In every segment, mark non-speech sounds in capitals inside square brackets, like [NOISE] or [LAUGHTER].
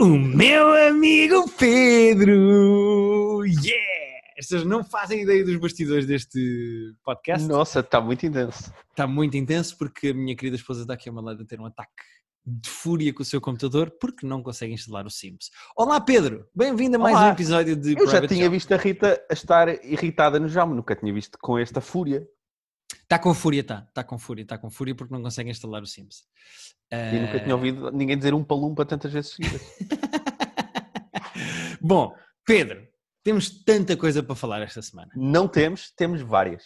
O meu amigo Pedro! Yeah! Estas não fazem ideia dos bastidores deste podcast. Nossa, está muito intenso. Está muito intenso porque a minha querida esposa está aqui a uma lado a ter um ataque de fúria com o seu computador porque não consegue instalar o Sims. Olá Pedro, bem-vindo a mais Olá. um episódio de Eu já Private tinha Joke. visto a Rita a estar irritada no Jaume, nunca tinha visto com esta fúria. Está com fúria, está. Está com fúria, está com fúria porque não consegue instalar o Sims. E nunca tinha ouvido ninguém dizer um palumpa tantas vezes seguidas. [LAUGHS] Bom, Pedro, temos tanta coisa para falar esta semana. Não temos, temos várias.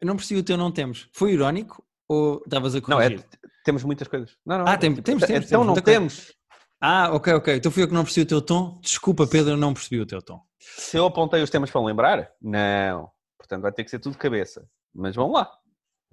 Eu não percebi o teu não temos. Foi irónico ou estavas a Não, é, corrigir? temos muitas coisas. Não, não, Ah, tem- temos, temos, Então temos não coisa. temos. Ah, ok, ok. Então fui eu que não percebi o teu tom. Desculpa, Pedro, não percebi o teu tom. Se eu apontei os temas para lembrar, não. Portanto, vai ter que ser tudo de cabeça. Mas vamos lá.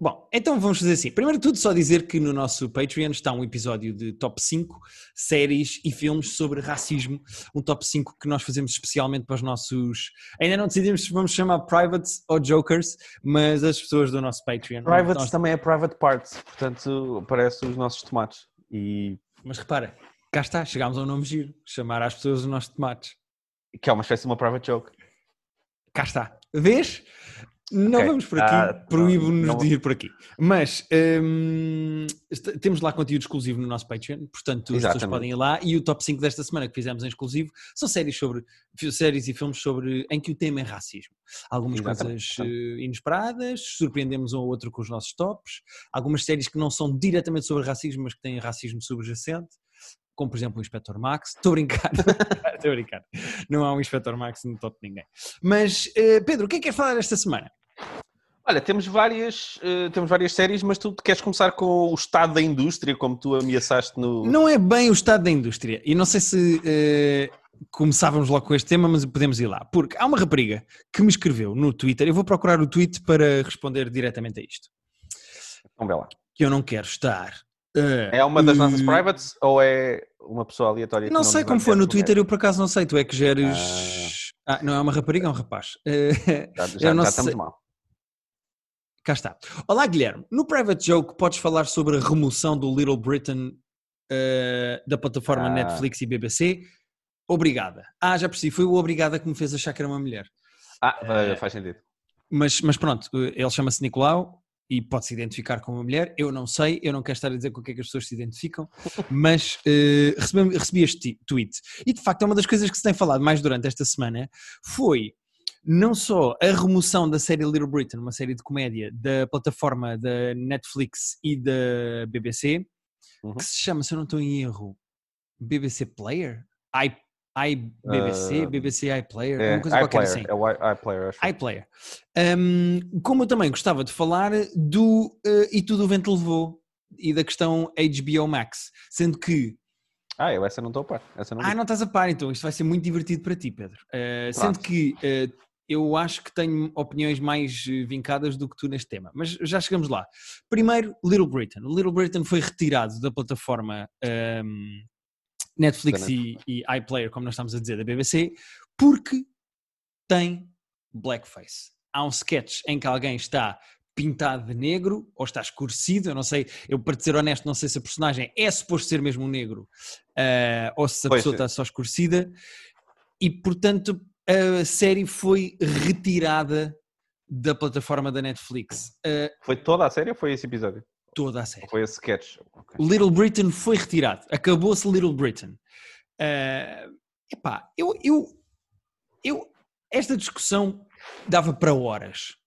Bom, então vamos fazer assim. Primeiro de tudo, só dizer que no nosso Patreon está um episódio de top 5 séries e filmes sobre racismo. Um top 5 que nós fazemos especialmente para os nossos. Ainda não decidimos se vamos chamar Privates ou Jokers, mas as pessoas do nosso Patreon. Privates Nós- também é private parts, portanto, parece os nossos tomates. E Mas repara, cá está, chegámos a um nome giro. Chamar às pessoas os nossos tomates. que é uma espécie de uma private joke. Cá está. Vês? Não Ok. vamos por aqui, Ah, proíbo-nos de ir por aqui. Mas est- temos lá conteúdo exclusivo no nosso Patreon, portanto as pessoas Exatamente. podem ir lá. E o top 5 desta semana que fizemos em exclusivo são séries sobre séries e filmes sobre em que o tema é racismo. Algumas Exatamente. coisas eh, inesperadas, surpreendemos um ou outro com os nossos tops, algumas séries que não são diretamente sobre racismo, mas que têm racismo subjacente. Como por exemplo o Inspector Max, [LAUGHS] estou a brincar, [LAUGHS] estou a brincar, não há um Inspector Max no top de ninguém. Mas eh, Pedro, o que é que queres falar esta semana? Olha, temos várias, eh, temos várias séries, mas tu queres começar com o estado da indústria, como tu ameaçaste no. Não é bem o estado da indústria, e não sei se eh, começávamos logo com este tema, mas podemos ir lá. Porque há uma rapariga que me escreveu no Twitter, eu vou procurar o tweet para responder diretamente a isto. Então, vê lá. Que eu não quero estar. Eh, É uma das nossas privates ou é uma pessoa aleatória? Não sei como foi no? Twitter, eu por acaso não sei. Tu é que geres. Ah, não é uma rapariga, é um rapaz. [LAUGHS] Já, já, já estamos mal. Cá está. Olá, Guilherme. No Private Joke podes falar sobre a remoção do Little Britain eh, da plataforma Ah. Netflix e BBC? Obrigada. Ah, já percebi. Foi o Obrigada que me fez achar que era uma mulher. Ah, Eh, faz sentido. Mas, mas pronto, ele chama-se Nicolau e pode-se identificar como uma mulher. Eu não sei, eu não quero estar a dizer com o que é que as pessoas se identificam, [LAUGHS] mas eh, recebi, recebi este tweet. E de facto, é uma das coisas que se tem falado mais durante esta semana foi não só a remoção da série Little Britain, uma série de comédia da plataforma da Netflix e da BBC, Uhum. que se chama, se eu não estou em erro, BBC Player? I, I BBC, Ah, BBC iPlayer, É, uma coisa qualquer iPlayer, assim é o iPlayer, acho. iPlayer. Um, como eu também gostava de falar do uh, E Tudo o Vento Levou e da questão HBO Max, sendo que. Ah, eu essa não estou a par. Essa não Ah, vi. não estás a par, então isto vai ser muito divertido para ti, Pedro. Uh, sendo que uh, eu acho que tenho opiniões mais uh, vincadas do que tu neste tema, mas já chegamos lá. Primeiro, Little Britain. O Little Britain foi retirado da plataforma um, Netflix e, e iPlayer, como nós estamos a dizer, da BBC, porque tem blackface. Há um sketch em que alguém está pintado de negro ou está escurecido, eu não sei, eu para ser honesto, não sei se a personagem é suposto ser mesmo um negro ah, ou se a Pois pessoa é. está só escurecida e portanto a série foi retirada da plataforma da Netflix. Ah, Foi toda a série ou foi esse episódio? Toda a série. Foi esse sketch? Ok. Little Britain foi retirado. Acabou-se Little Britain. Ah, epá, eu, eu, eu, esta discussão dava para horas.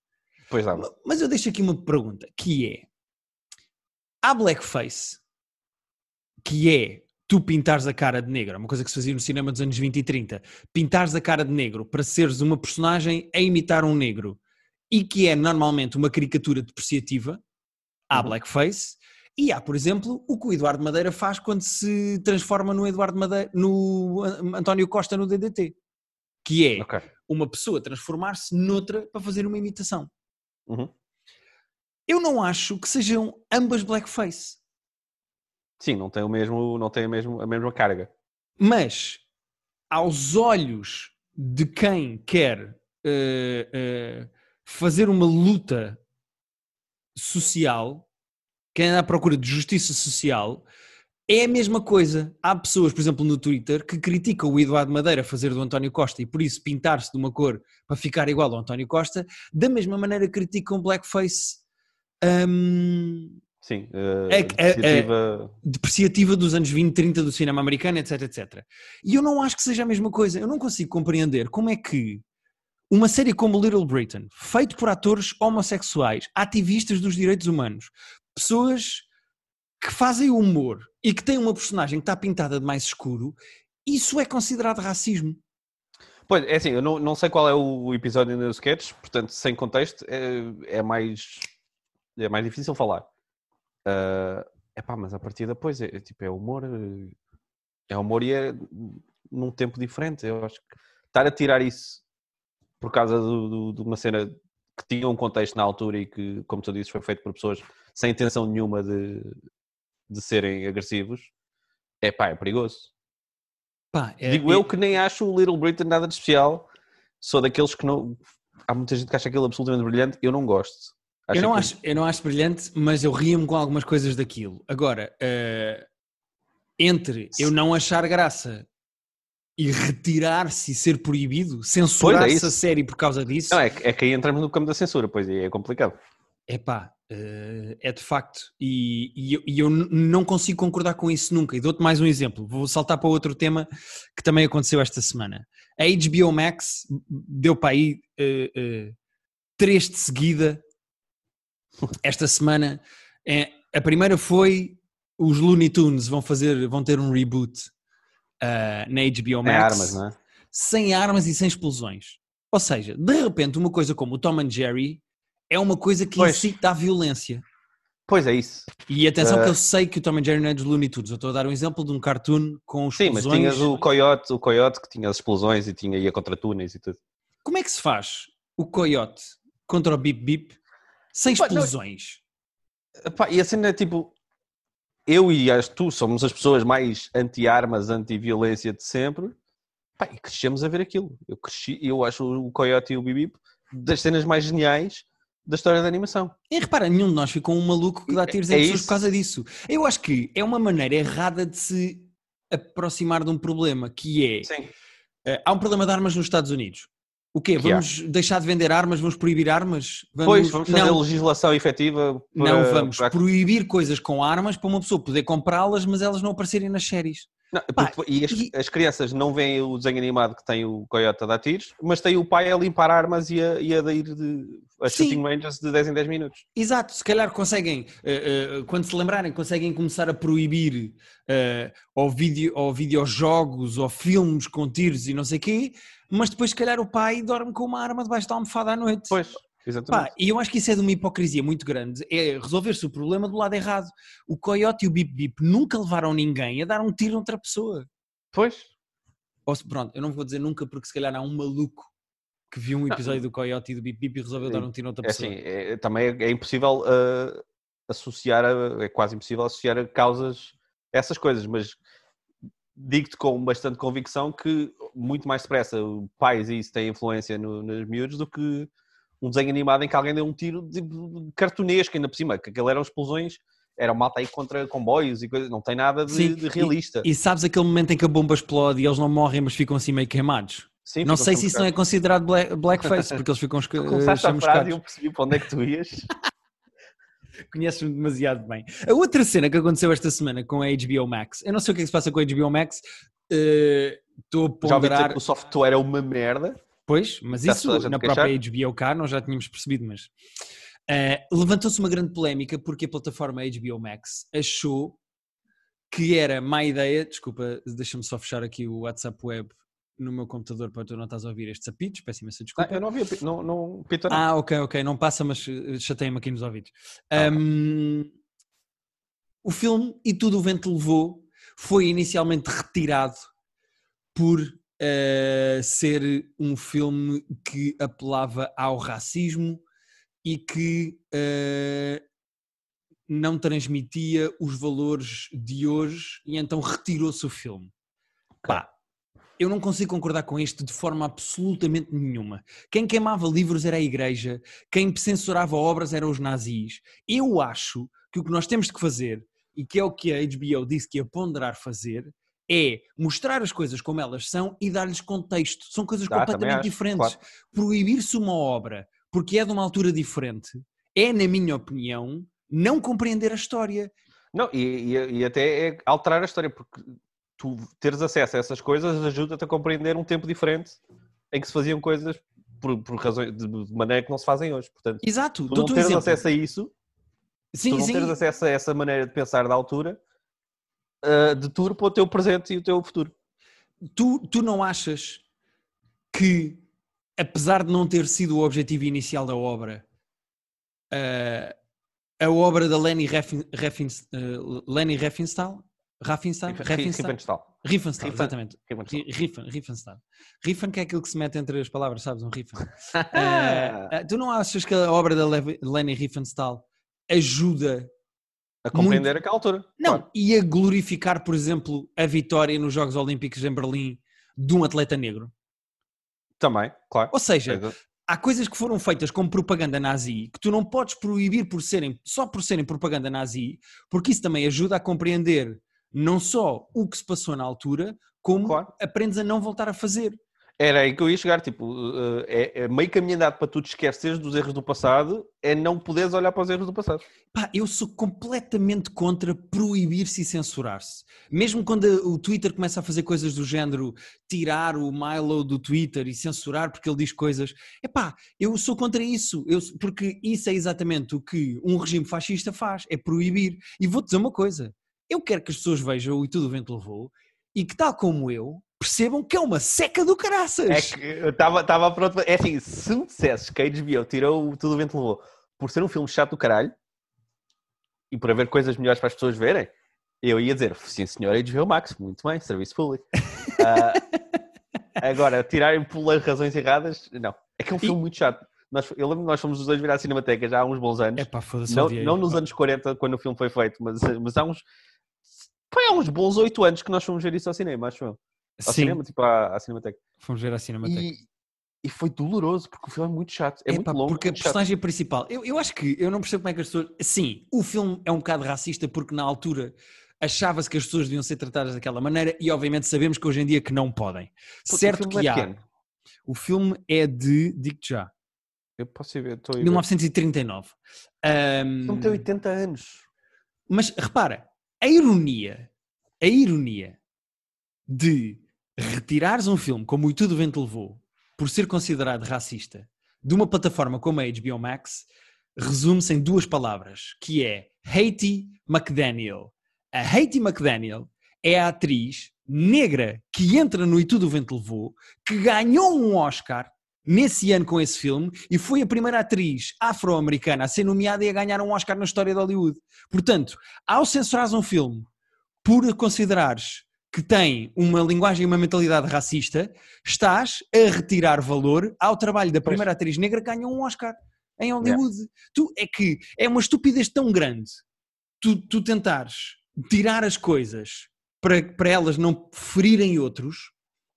Pois dava. Mas eu deixo aqui uma pergunta, que é, há blackface, que é tu pintares a cara de negro, é uma coisa que se fazia no cinema dos anos 20 e 30, pintares a cara de negro para seres uma personagem a imitar um negro, e que é normalmente uma caricatura depreciativa, há Uhum. blackface, e há, por exemplo, o que o Eduardo Madeira faz quando se transforma no Eduardo Madeira, no uh, António Costa no DDT, que é Ok. uma pessoa transformar-se noutra para fazer uma imitação. Uhum. Eu não acho que sejam ambas blackface, Sim, não tem, o mesmo, não tem a, mesmo, a mesma carga. mas aos olhos de quem quer eh, eh, fazer uma luta social, quem anda à procura de justiça social, É a mesma coisa. Há pessoas, por exemplo, no Twitter, que criticam o Eduardo Madeira fazer do António Costa e por isso pintar-se de uma cor para ficar igual ao António Costa, da mesma maneira criticam blackface hum, Sim, uh, É- é- depreciativa. depreciativa dos anos 20, 30 do cinema americano, etc, etc. E eu não acho que seja a mesma coisa. Eu não consigo compreender como é que uma série como Little Britain, feito por atores homossexuais, ativistas dos direitos humanos, pessoas que fazem humor e que têm uma personagem que está pintada de mais escuro, isso é considerado racismo. Pois, é assim, eu não, não sei qual é o episódio no sketch, portanto, sem contexto, é, é mais é mais difícil falar. é epá, mas a partir depois é, é tipo, é humor, eh, é humor e é num tempo diferente. Eu acho que estar a tirar isso por causa do- do- de uma cena que tinha um contexto na altura e que, como tu dizes, foi feito por pessoas sem intenção nenhuma de, de serem agressivos, é pá, é perigoso. Pá, é- Digo é- eu que nem acho o Little Britain nada de especial. Sou daqueles que não. Há muita gente que acha aquilo absolutamente brilhante. Eu não gosto. Eu não, que- acho, eu não acho brilhante, mas eu ria-me com algumas coisas daquilo. Agora, eh, entre eu não achar graça e retirar-se e ser proibido, censurar-se isso. a série por causa disso, Não, é, que- é que aí entramos no campo da censura, pois aí é complicado. epá, eh, é de facto. E, e eu, e eu não consigo concordar com isso nunca. E dou-te mais um exemplo. Vou saltar para outro tema que também aconteceu esta semana. A HBO Max deu para aí eh, eh, três de seguida esta semana. É, a primeira foi os Looney Tunes vão fazer, vão ter um reboot ah, na HBO Max Tem armas, não é? sem armas e sem explosões. Ou seja, de repente uma coisa como o Tom and Jerry é uma coisa que Pois. incita à violência. Pois é isso. E atenção Eh. que eu sei que o Tom and Jerry não é dos Looney Tunes. Eu estou a dar um exemplo de um cartoon com Sim, mas explosões. tinhas o coiote, o coiote que tinha as explosões e tinha ia contra túneis e tudo. Como é que se faz o coiote contra o Bip Bip sem Pá, não- explosões? Epá, e a cena é tipo. Eu e as tu somos as pessoas mais anti-armas, anti-violência de sempre. Pá, e crescemos a ver aquilo. Eu cresci, eu acho o Coyote e o Bibip das cenas mais geniais da história da animação. E repara, nenhum de nós ficou um maluco que dá tiros em É pessoas isso. por causa disso. Eu acho que é uma maneira errada de se aproximar de um problema, que é... Sim. eh, há um problema de armas nos Estados Unidos. O quê? Vamos deixar de vender armas? Vamos proibir armas? Pois, vamos fazer não, legislação efetiva. para- não vamos para- proibir coisas com armas para uma pessoa poder comprá-las, mas elas não aparecerem nas séries. Não, Pá, e, as, e- as crianças não veem o desenho animado que tem o Coyote a dar tiros, mas tem o pai a limpar armas e a, e a ir de, a Sim. shooting ranges de 10 em 10 minutos. Exato, se calhar conseguem, eh, eh, quando se lembrarem, conseguem começar a proibir eh, ou, vídeo, ou videojogos ou filmes com tiros e não sei o quê, mas depois se calhar o pai dorme com uma arma debaixo da almofada à noite. Pois, exatamente. Pá, e eu acho que isso é de uma hipocrisia muito grande, é resolver-se o problema do lado errado. O Coyote e o Bip Bip nunca levaram ninguém a dar um tiro a outra pessoa. Pois. Ou se- pronto, eu não vou dizer nunca porque se calhar há um maluco que viu um episódio do Coyote e do Bip Bip e resolveu dar um tiro a outra É pessoa. assim, é- também é, é impossível ah, associar, a- é quase impossível associar a causas a essas coisas, mas digo-te com bastante convicção que muito mais depressa o pais e isso têm influência no, nos miúdos do que um desenho animado em que alguém deu um tiro de, cartunesco ainda por cima, que aquilo eram explosões, era malta aí contra comboios e coisas, não tem nada de, Sim, de realista. E sabes aquele momento em que a bomba explode e eles não morrem, mas ficam assim meio queimados? Sim, não sei sempre se isso não é considerado bla- blackface, porque eles ficam [LAUGHS] Tu começaste a frase e chamuscados. eu percebi para onde é que tu ias. Conheces-me demasiado bem. A outra cena que aconteceu esta semana com a HBO Max, eu não sei o que é que se passa com a HBO Max, estou a Já ouvi ponderar. que o software é uma merda. Pois, mas Já isso na queixar? própria HBO cá nós já tínhamos percebido, mas eh, levantou-se uma grande polémica porque a plataforma HBO Max achou que era má ideia, desculpa, deixa-me só fechar aqui o WhatsApp Web no meu computador para tu não estás a ouvir estes apitos, peço imensa Ah, desculpa. eu não vi, não, não, Pita não. Ah, ok, ok, não passa, mas eh, chateia-me aqui nos ouvidos. Ah, ok. Hum, o filme E Tudo o Vento Levou foi inicialmente retirado por eh, ser um filme que apelava ao racismo e que eh, não transmitia os valores de hoje e então retirou-se o filme. Pá, eu não consigo concordar com isto de forma absolutamente nenhuma. Quem queimava livros era a igreja, quem censurava obras eram os nazis. Eu acho que o que nós temos que fazer e que é o que a HBO disse que ia ponderar fazer, é mostrar as coisas como elas são e dar-lhes contexto. São coisas completamente diferentes. claro. Proibir-se uma obra porque é de uma altura diferente é, na minha opinião, não compreender a história. Não, e, e- e até é alterar a história, porque tu teres acesso a essas coisas ajuda-te a compreender um tempo diferente em que se faziam coisas por, por razões de maneira que não se fazem hoje. Portanto, Exato. tu não teres exemplo. acesso a isso, tu Sim, não sim. teres acesso a essa maneira de pensar da altura, uh, deturpa o teu presente e o teu futuro. Tu, tu não achas que, apesar de não ter sido o objetivo inicial da obra, eh, a obra da Lenny, Raffin, Raffin, eh, Lenny Riefenstahl? Riefenstahl? Riefenstahl? Riefenstahl. Exatamente. Riefenstahl. Ri- Riffen, Riefenstahl. Riffen que é aquilo que se mete entre as palavras, sabes? Um Riffen. [LAUGHS] Eh, eh, tu não achas que a obra da Lenny Riefenstahl ajuda a compreender aquela altura. não, claro. e a glorificar, por exemplo, a vitória nos Jogos Olímpicos em Berlim de um atleta negro. Também, claro. Ou seja, Coisa- há coisas que foram feitas como propaganda nazi que tu não podes proibir por serem, só por serem propaganda nazi, porque isso também ajuda a compreender não só o que se passou na altura, como Claro. aprendes a não voltar a fazer. Era aí que eu ia chegar, tipo, é, é meio caminho andado para tu te esqueceres dos erros do passado, é não poderes olhar para os erros do passado. Pá, eu sou completamente contra proibir-se e censurar-se. Mesmo quando o Twitter começa a fazer coisas do género tirar o Milo do Twitter e censurar porque ele diz coisas. Epá, eu sou contra isso. Eu, porque isso é exatamente o que um regime fascista faz, é proibir. E vou-te dizer uma coisa. Eu quero que as pessoas vejam o E Tudo o Vento Levou e que, tal como eu, percebam que é uma seca do caraças. É que eu estava pronto. É assim, se me dissesses que a HBO tirou o Tudo o Vento Levou por ser um filme chato do caralho e por haver coisas melhores para as pessoas verem, eu ia dizer, sim senhor, HBO Max, muito bem, serviço público. Ah, [LAUGHS] agora, tirarem pelas razões erradas, não. É que é um filme muito chato. Nós, eu lembro que nós fomos os dois virar a Cinemateca já há uns bons anos. Epá, foda-se, não, não nos anos 40, quando o filme foi feito, mas, mas há uns. Foi há uns bons oito anos que nós fomos ver isso ao cinema, acho eu. Ao Sim, cinema, tipo à, à Cinemateca. fomos ver a Cinemateca. E, e foi doloroso, porque o filme é muito chato. É muito longo. porque a muito chato. personagem principal, eu, eu acho que eu não percebo como é que as pessoas. Sim, o filme é um bocado racista porque na altura achava-se que as pessoas deviam ser tratadas daquela maneira e obviamente sabemos que hoje em dia que não podem. O certo que é há. pequeno. O filme é de, digo-te já, Eu posso ir ver, estou a ir ver. 1939. Ahm, O filme tem 80 anos. mas repara, a ironia, a ironia de retirares um filme como o Tudo Vento Levou por ser considerado racista de uma plataforma como a HBO Max resume-se em duas palavras, que é Haiti McDaniel. A Haiti McDaniel é a atriz negra que entra no E Tudo Vento Levou, que ganhou um Oscar nesse ano com esse filme e foi a primeira atriz afro-americana a ser nomeada e a ganhar um Oscar na história de Hollywood. Portanto, ao censurares um filme por considerares que tem uma linguagem e uma mentalidade racista, estás a retirar valor ao trabalho da primeira atriz negra que ganhou um Oscar em Hollywood. Tu, é que é uma estupidez tão grande tu, tu tentares tirar as coisas para, para elas não ferirem outros,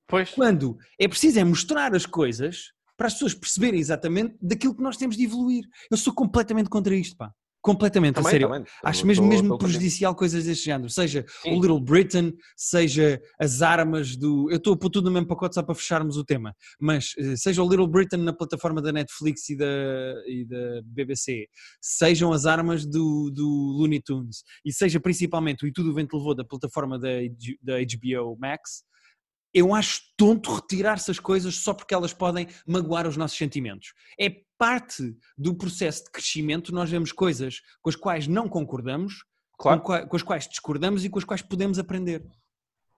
Pois. quando é preciso é mostrar as coisas para as pessoas perceberem exatamente daquilo que nós temos de evoluir. Eu sou completamente contra isto, pá. Completamente, a Também, sério. também. Acho Tô- mesmo, tô- mesmo tô contigo. prejudicial coisas deste género, seja Sim. o Little Britain, seja as armas do. Eu estou a pôr tudo no mesmo pacote só para fecharmos o tema, mas eh, seja o Little Britain na plataforma da Netflix e da, e da BBC, sejam as armas do, do Looney Tunes e seja principalmente o E Tudo o Vento Levou da plataforma da, da HBO Max, eu acho tonto retirar-se as coisas só porque elas podem magoar os nossos sentimentos. É parte do processo de crescimento, nós vemos coisas com as quais não concordamos, Claro, com, com as quais discordamos e com as quais podemos aprender.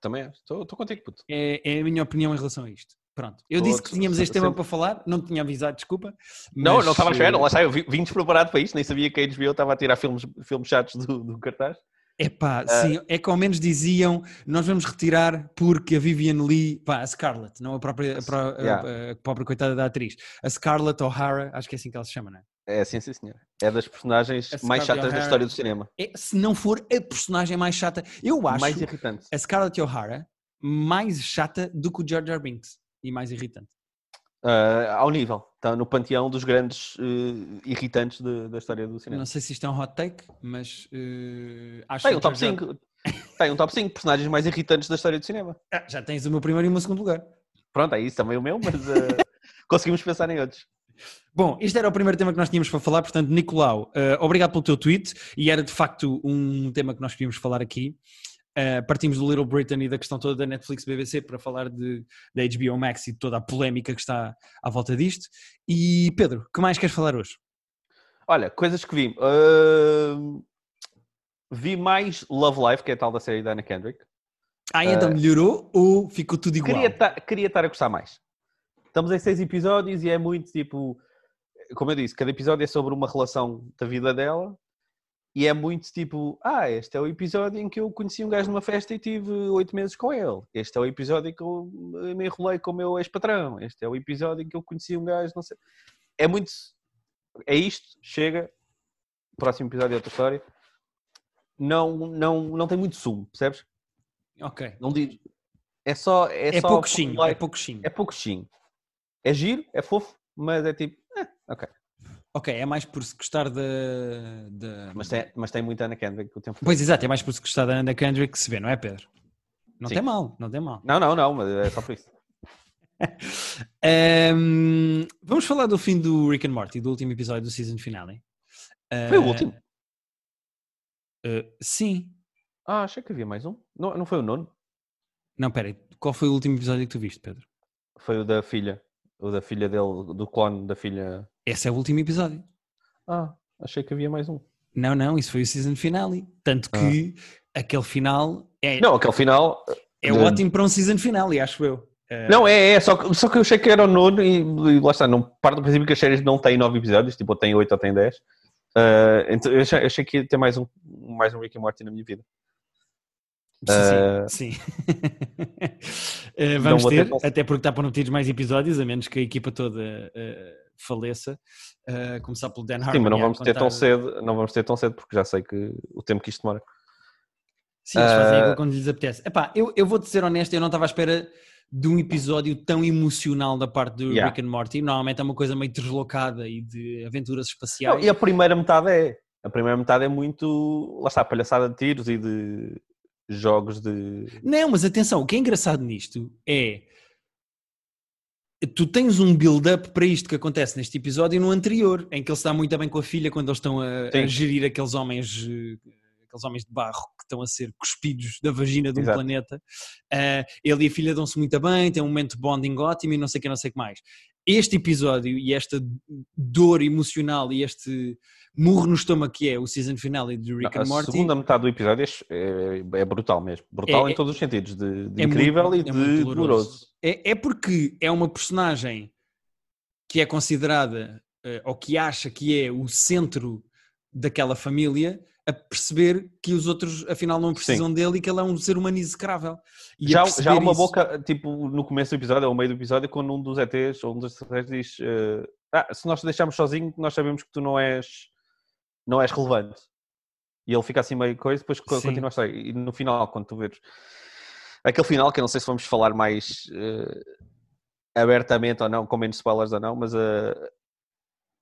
também é. Estou estou contigo, puto. É, é a minha opinião em relação a isto. Pronto. Eu disse que tínhamos este tema para falar, não tinha avisado, desculpa. Não, mas, não estava a esperar, lá está, eu vi- vim despreparado para isto, nem sabia que a HBO estava a tirar filmes, filmes chatos do, do cartaz. Epá, Ah. sim, é que ao menos diziam nós vamos retirar porque a Vivian Lee, pá, a Scarlett, não a própria, a, Yeah. a própria coitada da atriz, a Scarlett O'Hara, acho que é assim que ela se chama, não é? É sim, sim, senhor. É das personagens mais chatas da história do cinema. é? Se não for a personagem mais chata, eu acho Mais irritante. a Scarlett O'Hara mais chata do que o Jar Jar Binks e mais irritante. Uh, ao nível, está no panteão dos grandes uh, irritantes de, da história do cinema. Não sei se isto é um hot take, mas uh, acho tem que um top já... 5. tem um top 5 personagens mais irritantes da história do cinema. Ah, já tens o meu primeiro e o meu segundo lugar. Pronto, é isso também o meu, mas [LAUGHS] conseguimos pensar em outros. Bom, este era o primeiro tema que nós tínhamos para falar, portanto, Nicolau, obrigado pelo teu tweet e era de facto um tema que nós queríamos falar aqui. Uh, partimos do Little Britain e da questão toda da Netflix BBC para falar de, da HBO Max e de toda a polémica que está à volta disto. E Pedro, que mais queres falar hoje? Olha, coisas que vi. Uh, vi mais Love Life, que é a tal da série da Anna Kendrick. Ah, então uh, melhorou ou ficou tudo igual? Queria estar a gostar mais. Estamos em seis episódios e é muito tipo. Como eu disse, cada episódio é sobre uma relação da vida dela e é muito tipo, ah, este é o episódio em que eu conheci um gajo numa festa e tive oito meses com ele. Este é o episódio em que eu me enrolei com o meu ex-patrão. Este é o episódio em que eu conheci um gajo, não sei. É muito. É isto, chega. Próximo episódio é outra história. Não, não, não tem muito sumo, percebes? Ok. Não diz. É só. É, é só pouquinho, é pouquinho. É pouquinho. É giro, é fofo, mas é tipo. Eh, ok. Ok, é mais por se gostar da. Mas, tem, mas tem muita Ana Kendrick o tempo Pois exato, é mais por se gostar da Ana Kendrick que se vê, não é, Pedro? Não Sim. tem mal, não tem mal. Não, não, não, mas é só por isso. [LAUGHS] um, vamos falar do fim do Rick and Morty, do último episódio do season finale. Uh, foi o último? Uh, sim. Ah, achei que havia mais um. Não, não foi o nono? Não, peraí. Qual foi o último episódio que tu viste, Pedro? Foi o da filha. O da filha dele, do clone da filha. Esse é o último episódio. Ah, achei que havia mais um. Não, não, isso foi o season finale. Tanto que ah. aquele final é. Não, aquele final. É de... ótimo para um season finale, acho eu. Uh... Não, é, é, só que, só que eu achei que era o nono e, e lá está, não, parte do princípio que as séries não têm nove episódios, tipo, ou têm oito ou têm dez. Uh, então eu achei, eu achei, que ia ter mais um, mais um Rick and Morty na minha vida. Sim, uh, sim. uh, [LAUGHS] vamos ter, até porque está para não ter mais episódios, a menos que a equipa toda uh, faleça. começar pelo Dan Harmon. Sim, mas não vamos contar... ter tão cedo, não vamos ter tão cedo, porque já sei que o tempo que isto demora. Sim, eles fazem aquilo quando lhes apetece. Epá, eu, eu vou-te ser honesto, eu não estava à espera de um episódio tão emocional da parte do yeah. Rick and Morty. Normalmente é uma coisa meio deslocada e de aventuras espaciais. Não, e a primeira metade é. A primeira metade é muito, lá está, palhaçada de tiros e de jogos de. Não, mas atenção, o que é engraçado nisto é. Tu tens um build-up para isto que acontece neste episódio e no anterior, em que ele está muito bem com a filha quando eles estão a, a gerir aqueles homens, aqueles homens de barro que estão a ser cuspidos da vagina de um Exato. planeta. Uh, ele e a filha dão-se muito bem, tem um momento de bonding ótimo e não sei o que, não sei o que mais. Este episódio e esta dor emocional e este murro no estômago que é o season finale de Rick não, and Morty. A segunda metade do episódio é, é brutal mesmo. Brutal é, em todos os sentidos, de, de é incrível muito, e de doloroso. É, é porque é uma personagem que é considerada, uh, ou que acha que é o centro daquela família, a perceber que os outros afinal não precisam Sim. dele e que ele é um ser humano execrável. E já, já uma isso... boca, tipo, no começo do episódio, ou no meio do episódio, quando um dos ETs ou um dos ETs diz uh, ah, se nós te deixarmos sozinho, nós sabemos que tu não és não és relevante. E ele fica assim meio coisa, depois Sim. continua a história. E no final, quando tu vês aquele final, que eu não sei se vamos falar mais uh, abertamente ou não, com menos spoilers ou não, mas uh,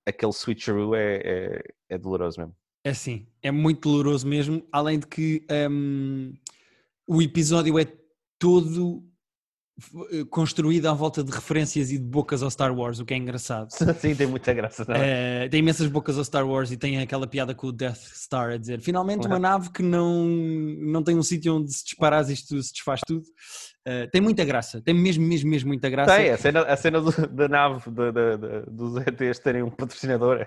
aquele switcheroo é, é, é, doloroso mesmo. É sim, é muito doloroso mesmo, além de que um, o episódio é todo construída à volta de referências e de bocas ao Star Wars, o que é engraçado. [LAUGHS] Sim, tem muita graça. É, tem imensas bocas ao Star Wars e tem aquela piada com o Death Star a dizer finalmente uma [LAUGHS] nave que não, não tem um sítio onde se disparar isto se desfaz tudo. Uh, tem muita graça, tem mesmo, mesmo, mesmo muita graça. Tem, a cena, a cena do, da nave de, de, de, dos ETs terem um patrocinador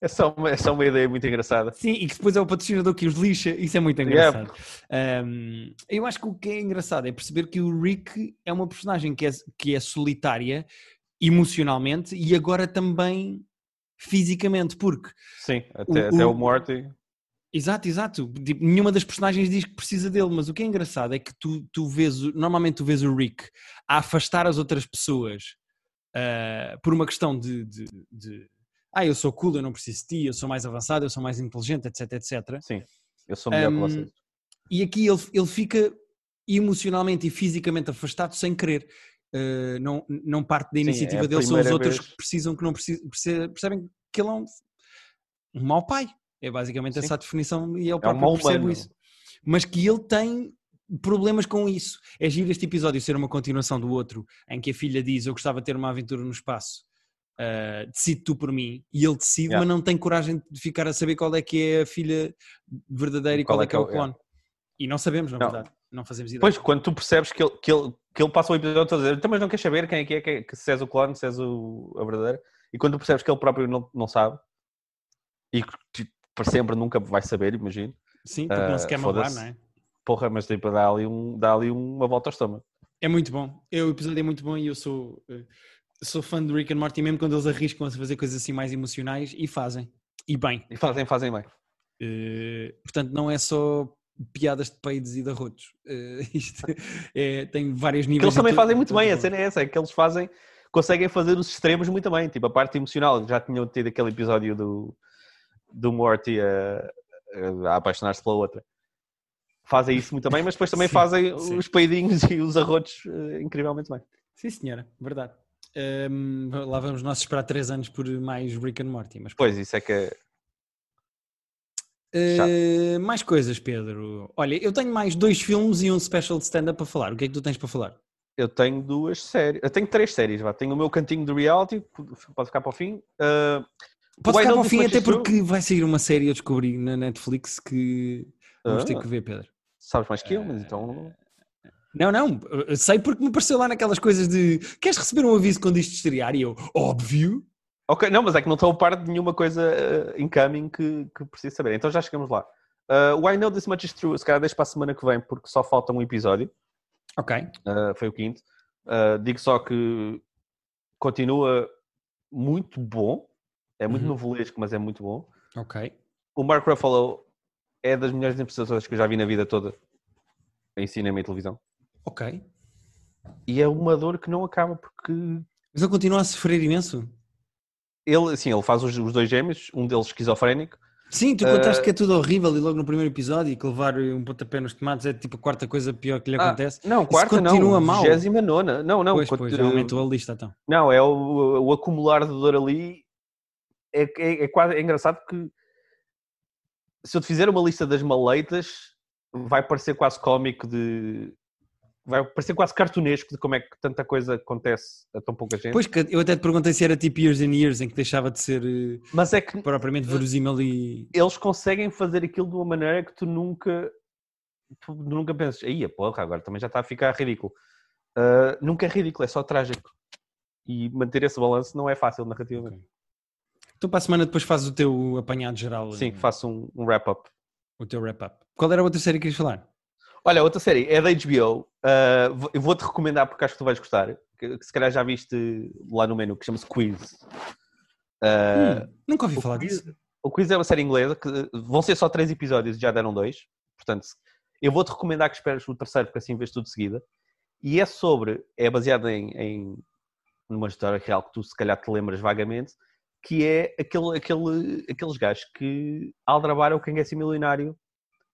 é, só uma, é só uma ideia muito engraçada. Sim, e que depois é o patrocinador que os lixa, isso é muito engraçado. Yeah. Um, eu acho que o que é engraçado é perceber que o Rick é uma personagem que é, que é solitária emocionalmente e agora também fisicamente, porque. Sim, até o, até o Morty. Exato, exato. Tipo, nenhuma das personagens diz que precisa dele, mas o que é engraçado é que tu, tu vês, normalmente tu vês o Rick a afastar as outras pessoas uh, por uma questão de, de, de, ah, eu sou cool, eu não preciso de ti, eu sou mais avançado, eu sou mais inteligente, etc, etc. Sim, eu sou melhor um, que vocês. E aqui ele, ele fica emocionalmente e fisicamente afastado sem querer. uh, não, não parte da iniciativa é a dele, são os outros vez. que precisam, que não precisam, perce- percebem que ele é um, um mau pai. É basicamente Sim. essa a definição e ele É um próprio mau percebe isso. Mas que ele tem problemas com isso. É giro este episódio ser uma continuação do outro, em que a filha diz: Eu gostava de ter uma aventura no espaço, uh, decide tu por mim, e ele decide, Yeah. mas não tem coragem de ficar a saber qual é que é a filha verdadeira e qual, é que é o clone. E não sabemos, na Não. verdade. Não fazemos ideia. Pois, quando tu percebes que ele, que ele, que ele passa o episódio todo a dizer, "Então, mas não queres saber quem é que é, que, é- que se és o clone, se és o, a verdadeira, e quando tu percebes que ele próprio não, não sabe, e que para sempre nunca vai saber, imagino, Sim, porque não se uh, quer magoar, não é? porra, mas tipo, dá ali, um, dá ali uma volta ao estômago. É muito bom. O episódio é muito bom e eu sou, eh, sou fã de Rick and Morty, mesmo quando eles arriscam a fazer coisas assim mais emocionais e fazem. E bem. E fazem, fazem bem. Eh, portanto, não é só piadas de peidos e de arrotos. Eh, [LAUGHS] isto é- tem vários Que níveis. eles e também tudo- fazem muito bem, a cena é essa, é que eles fazem, conseguem fazer os extremos muito bem, tipo a parte emocional, já tinham tido aquele episódio do, do Morty a, a apaixonar-se pela outra. Fazem isso muito bem, mas depois também [LAUGHS] Sim, fazem sim. os peidinhos e os arrotos eh, incrivelmente bem. Sim, senhora, verdade. Ehm, lá vamos nós esperar 3 anos por mais Rick and Morty. Mas Pois, isso é que é... Eh, mais coisas, Pedro. Olha, eu tenho mais dois filmes e um special de stand-up para falar. O que é que tu tens para falar? Eu tenho duas séries, eu tenho três séries, vá. Tenho o meu cantinho de reality, pode ficar para o fim. Uh, Why ficar para o fim até porque vai sair uma série eu descobri na Netflix que vamos ter Ah. que ver, Pedro. sabes mais que eu, mas então... Não, não, sei porque me apareceu lá naquelas coisas de queres receber um aviso quando isto estrear? E eu, óbvio. Ok, não, mas é que não estou a par de nenhuma coisa uh, incoming que, que preciso saber. Então já chegamos lá. Uh, Why Know This Much Is True, se calhar deixo para a semana que vem, porque só falta um episódio. Ok. Uh, foi o quinto. Uh, digo só que continua muito bom. É muito Uhum. novelesco, mas é muito bom. Ok. O Mark Ruffalo é das melhores interpretações que eu já vi na vida toda em cinema e televisão. Ok. E é uma dor que não acaba, porque Mas ele continua a sofrer imenso. ele, assim, ele faz os, os dois gêmeos, um deles esquizofrénico. Sim, tu contaste que é tudo horrível e logo no primeiro episódio e que levar um pontapé nos tomates é tipo a quarta coisa pior que lhe Ah, acontece. não, quarta continua não, mal. 29 nona. Não, não. pois, quant- pois, aumentou a lista então. Não, é o, o acumular de dor ali. É, é, é quase é engraçado porque se eu te fizer uma lista das maleitas, vai parecer quase cómico de. Vai parecer quase cartunesco de como é que tanta coisa acontece a tão pouca gente. Pois que eu até te perguntei se era tipo Years and Years em que deixava de ser eh, Mas é que propriamente verosímil e. eles conseguem fazer aquilo de uma maneira que tu nunca. Tu nunca pensas, aí, porra, agora também já está a ficar ridículo. Ah, nunca é ridículo, é só trágico. E manter esse balanço não é fácil narrativamente. Então para a semana depois fazes o teu apanhado geral, Sim, eh, faço um, um wrap-up. o teu wrap-up. Qual era a outra série que querias falar? Olha, outra série é da HBO. ah, vou- eu vou-te recomendar porque acho que tu vais gostar. Que, que se calhar já viste lá no menu, que chama-se Quiz. Ah, Hum, nunca ouvi falar quiz- disso. O Quiz é uma série inglesa que vão ser só três episódios, já deram dois. Portanto, eu vou-te recomendar que esperes o terceiro, porque assim vês tudo de seguida. E é sobre, é baseado em, em numa história real que tu se calhar te lembras vagamente, que é aquele, aquele, aqueles gajos que aldrabaram quem é ser milionário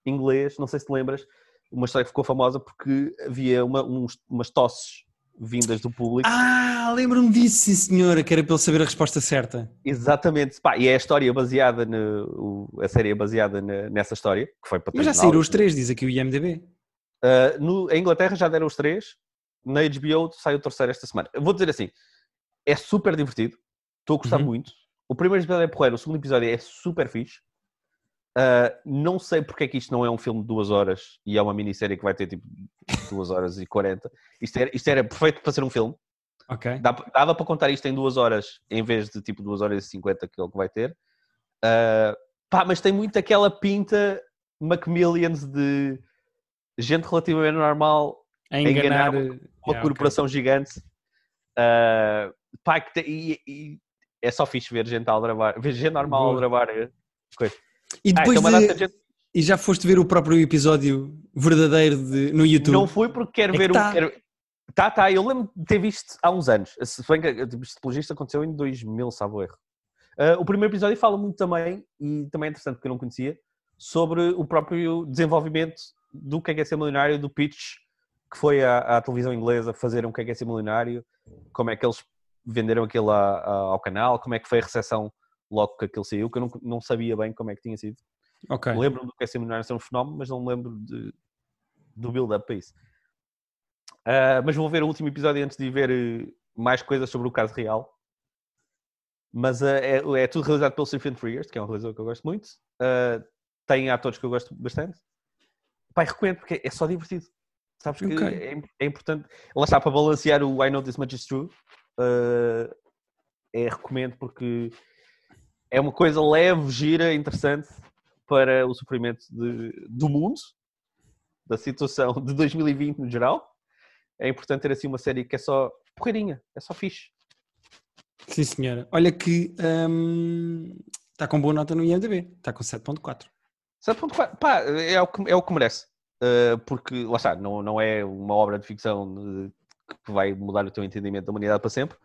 inglês, não sei se te lembras, uma história que ficou famosa porque havia uma- uns- umas tosses vindas do público. Ah, lembro-me disso, sim senhora, que era para ele saber a resposta certa. Exatamente, Pá, e é a história baseada no, o- a série é baseada na- nessa história, que foi Mas já saíram os três, diz aqui o IMDB. Uh, no, em Inglaterra já deram os três, na HBO sai o terceiro esta semana. Vou dizer assim, é super divertido, estou a gostar Uhum. muito. O primeiro episódio é porreiro, o segundo episódio é super fixe. Uh, não sei porque é que isto não é um filme de duas horas e é uma minissérie que vai ter tipo duas horas e 40. Isto era, isto era perfeito para ser um filme. Ok. Dava para contar isto em duas horas em vez de tipo duas horas e 50 que é o que vai ter. Uh, pá, mas tem muito aquela pinta Macmillions de gente relativamente normal A enganar. enganar uma Yeah, ok. corporação gigante. Uh, pá, que tem- e, e é só fixe ver gente a aldrabar, ver gente normal a aldrabar. eh, coisa. E Ah, depois então uma de- gente- E já foste ver o próprio episódio verdadeiro de- no YouTube? Não fui porque quero É que ver tá. o. Quero... Tá, tá, eu lembro de ter visto há uns anos. Se bem que tipo, isto, pelo visto, aconteceu em 2000, sabe o erro. Uh, o primeiro episódio fala muito também, e também é interessante porque eu não conhecia, sobre o próprio desenvolvimento do que é, que é ser milionário, do pitch que foi à, à televisão inglesa fazer um Quem Quer Ser Milionário, como é que eles venderam aquilo a- a- ao canal, como é que foi a recepção logo que aquilo saiu, que eu não, não sabia bem como é que tinha sido. Ok. Lembro-me do Quem Quer Ser Milionário ser um fenómeno, mas não me lembro de- do build-up para isso. Ah, mas vou ver o último episódio antes de ver eh, mais coisas sobre o caso real. Mas ah, é, é tudo realizado pelo Stephen Frears, que é um realizador que eu gosto muito. Ah, tem atores que eu gosto bastante. Pai, recomendo porque é só divertido. Sabes que Ok. é, é importante. Lá está para balancear o I Know This Much Is True. Ah, é recomendo porque é uma coisa leve, gira, interessante para o sofrimento de- do mundo, da situação de 2020 no geral. É importante ter assim uma série que é só porreirinha, é só fixe. Sim, senhora. Olha que hum, está com boa nota no IMDB. Está com 7.4. 7.4, pá, é o que, é o que merece. Uh, porque, lá está, não, não é uma obra de ficção de- que vai mudar o teu entendimento da humanidade para sempre,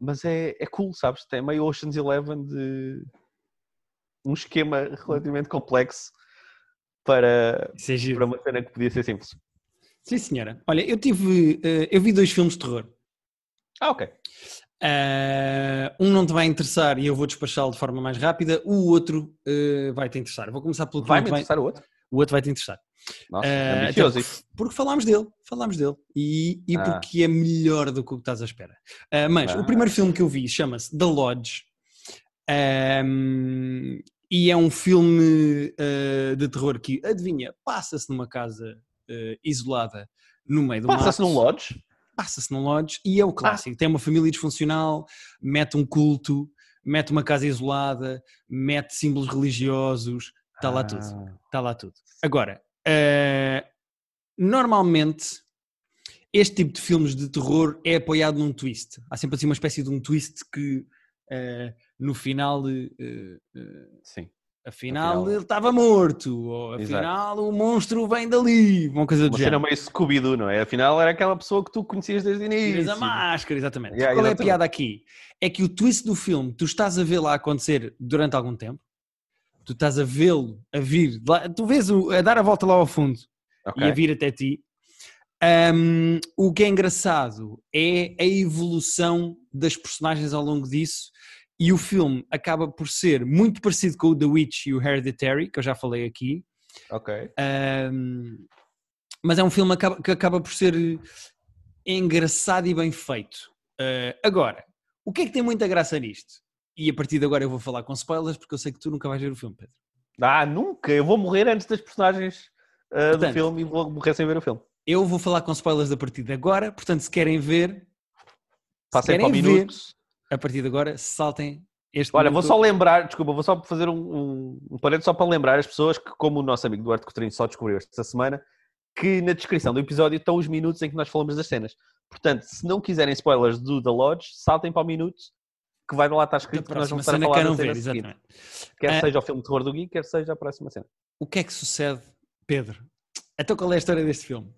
mas é, é cool, sabes? Tem meio Ocean's Eleven de um esquema relativamente complexo para, é para uma cena que podia ser simples. Sim, senhora. Olha, eu tive. eh, eu vi dois filmes de terror. Ah, ok. Eh, um não te vai interessar e eu vou despachá-lo de forma mais rápida. O outro eh, vai te interessar. Vou começar pelo que Vai me te vai- interessar o outro? O outro vai te interessar. Nossa, até isso. Porque falámos dele, falámos dele. E, e Ah. porque é melhor do que o que estás à espera. Ah, mas Ah. o primeiro filme que eu vi chama-se The Lodge. Ahm, e é um filme ah, de terror que, adivinha, passa-se numa casa ah, isolada no meio do Passa-se mato. num lodge. Passa-se num lodge e é o clássico. Tem uma família disfuncional, mete um culto, mete uma casa isolada, mete símbolos religiosos, está lá tudo. Ah. Está lá tudo. Agora, eh, normalmente este tipo de filmes de terror é apoiado num twist. Há sempre assim uma espécie de um twist que eh, no final, eh, Sim. afinal, Afinal- ele estava morto, ou Exato. afinal o monstro vem dali, uma coisa do Uma cena género. meio Scooby-Doo, não é? Afinal era aquela pessoa que tu conhecias desde o início. a máscara, exatamente. Yeah, Qual é a exatamente. piada aqui? É que o twist do filme, tu estás a vê-lo a acontecer durante algum tempo, tu estás a vê-lo a vir, lá, tu vês o, a dar a volta lá ao fundo Ok. e a vir até ti. Ahm, o que é engraçado é a evolução das personagens ao longo disso e o filme acaba por ser muito parecido com o The Witch e o Hereditary, que eu já falei aqui, Ok. Ahm, mas é um filme que acaba por ser engraçado e bem feito. Ah, agora, o que é que tem muita graça nisto? E a partir de agora eu vou falar com spoilers porque eu sei que tu nunca vais ver o filme, Pedro. Ah, nunca! Eu vou morrer antes das personagens do Portanto- filme e vou morrer sem ver o filme. Eu vou falar com spoilers a partir de agora, portanto, se querem ver, se Passem para o minuto. a partir de agora, saltem este Olha, vou só lembrar, desculpa, vou só fazer um, um, um parede só para lembrar as pessoas que, como o nosso amigo Duarte Coutinho só descobriu esta semana, que na descrição do episódio estão os minutos em que nós falamos das cenas. Portanto, se não quiserem spoilers do The Lodge, saltem para o minuto que vai lá estar escrito que nós vamos estar a falar da cena ver, exatamente. Quer Ah. seja o filme de terror do Gui, quer seja a próxima cena. O que é que sucede, Pedro? Então qual é a história deste filme?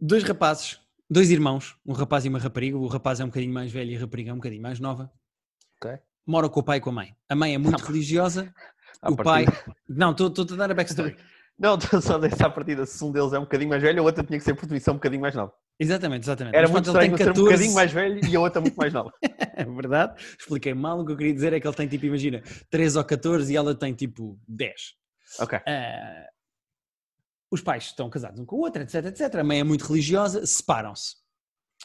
Dois rapazes, dois irmãos, um rapaz e uma rapariga. O rapaz é um bocadinho mais velho e a rapariga é um bocadinho mais nova. Ok. Moram com o pai e com a mãe. A mãe é muito Ah, religiosa. À o pai. Não, estou a dar a backstory. Não, estou só a deixar a partida. Se um deles é um bocadinho mais velho, a outra tinha que ser por definição um bocadinho mais nova. Exatamente, exatamente. Era Mas muito estranho tem ser um 14. bocadinho mais velho e a outra muito mais nova. [LAUGHS] É verdade. Expliquei mal. O que eu queria dizer é que ele tem tipo, imagina, 13 ou 14 e ela tem tipo 10. Ok. Ah, os pais estão casados um com o outro, etc, etc. A mãe é muito religiosa, separam-se.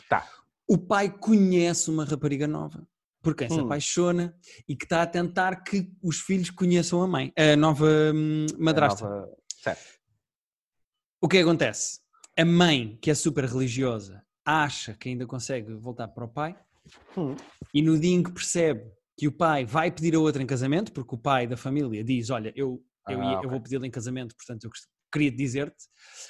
Tá. O pai conhece uma rapariga nova, por quem se Hum. apaixona e que está a tentar que os filhos conheçam a mãe, a nova hum, madrasta. A nova- Certo. O que acontece? A mãe, que é super religiosa, acha que ainda consegue voltar para o pai Hum. e no dia em que percebe que o pai vai pedir a outra em casamento, porque o pai da família diz: Olha, eu, eu, Ah, ia- eu ok. vou pedir-lhe em casamento, portanto eu queria dizer-te.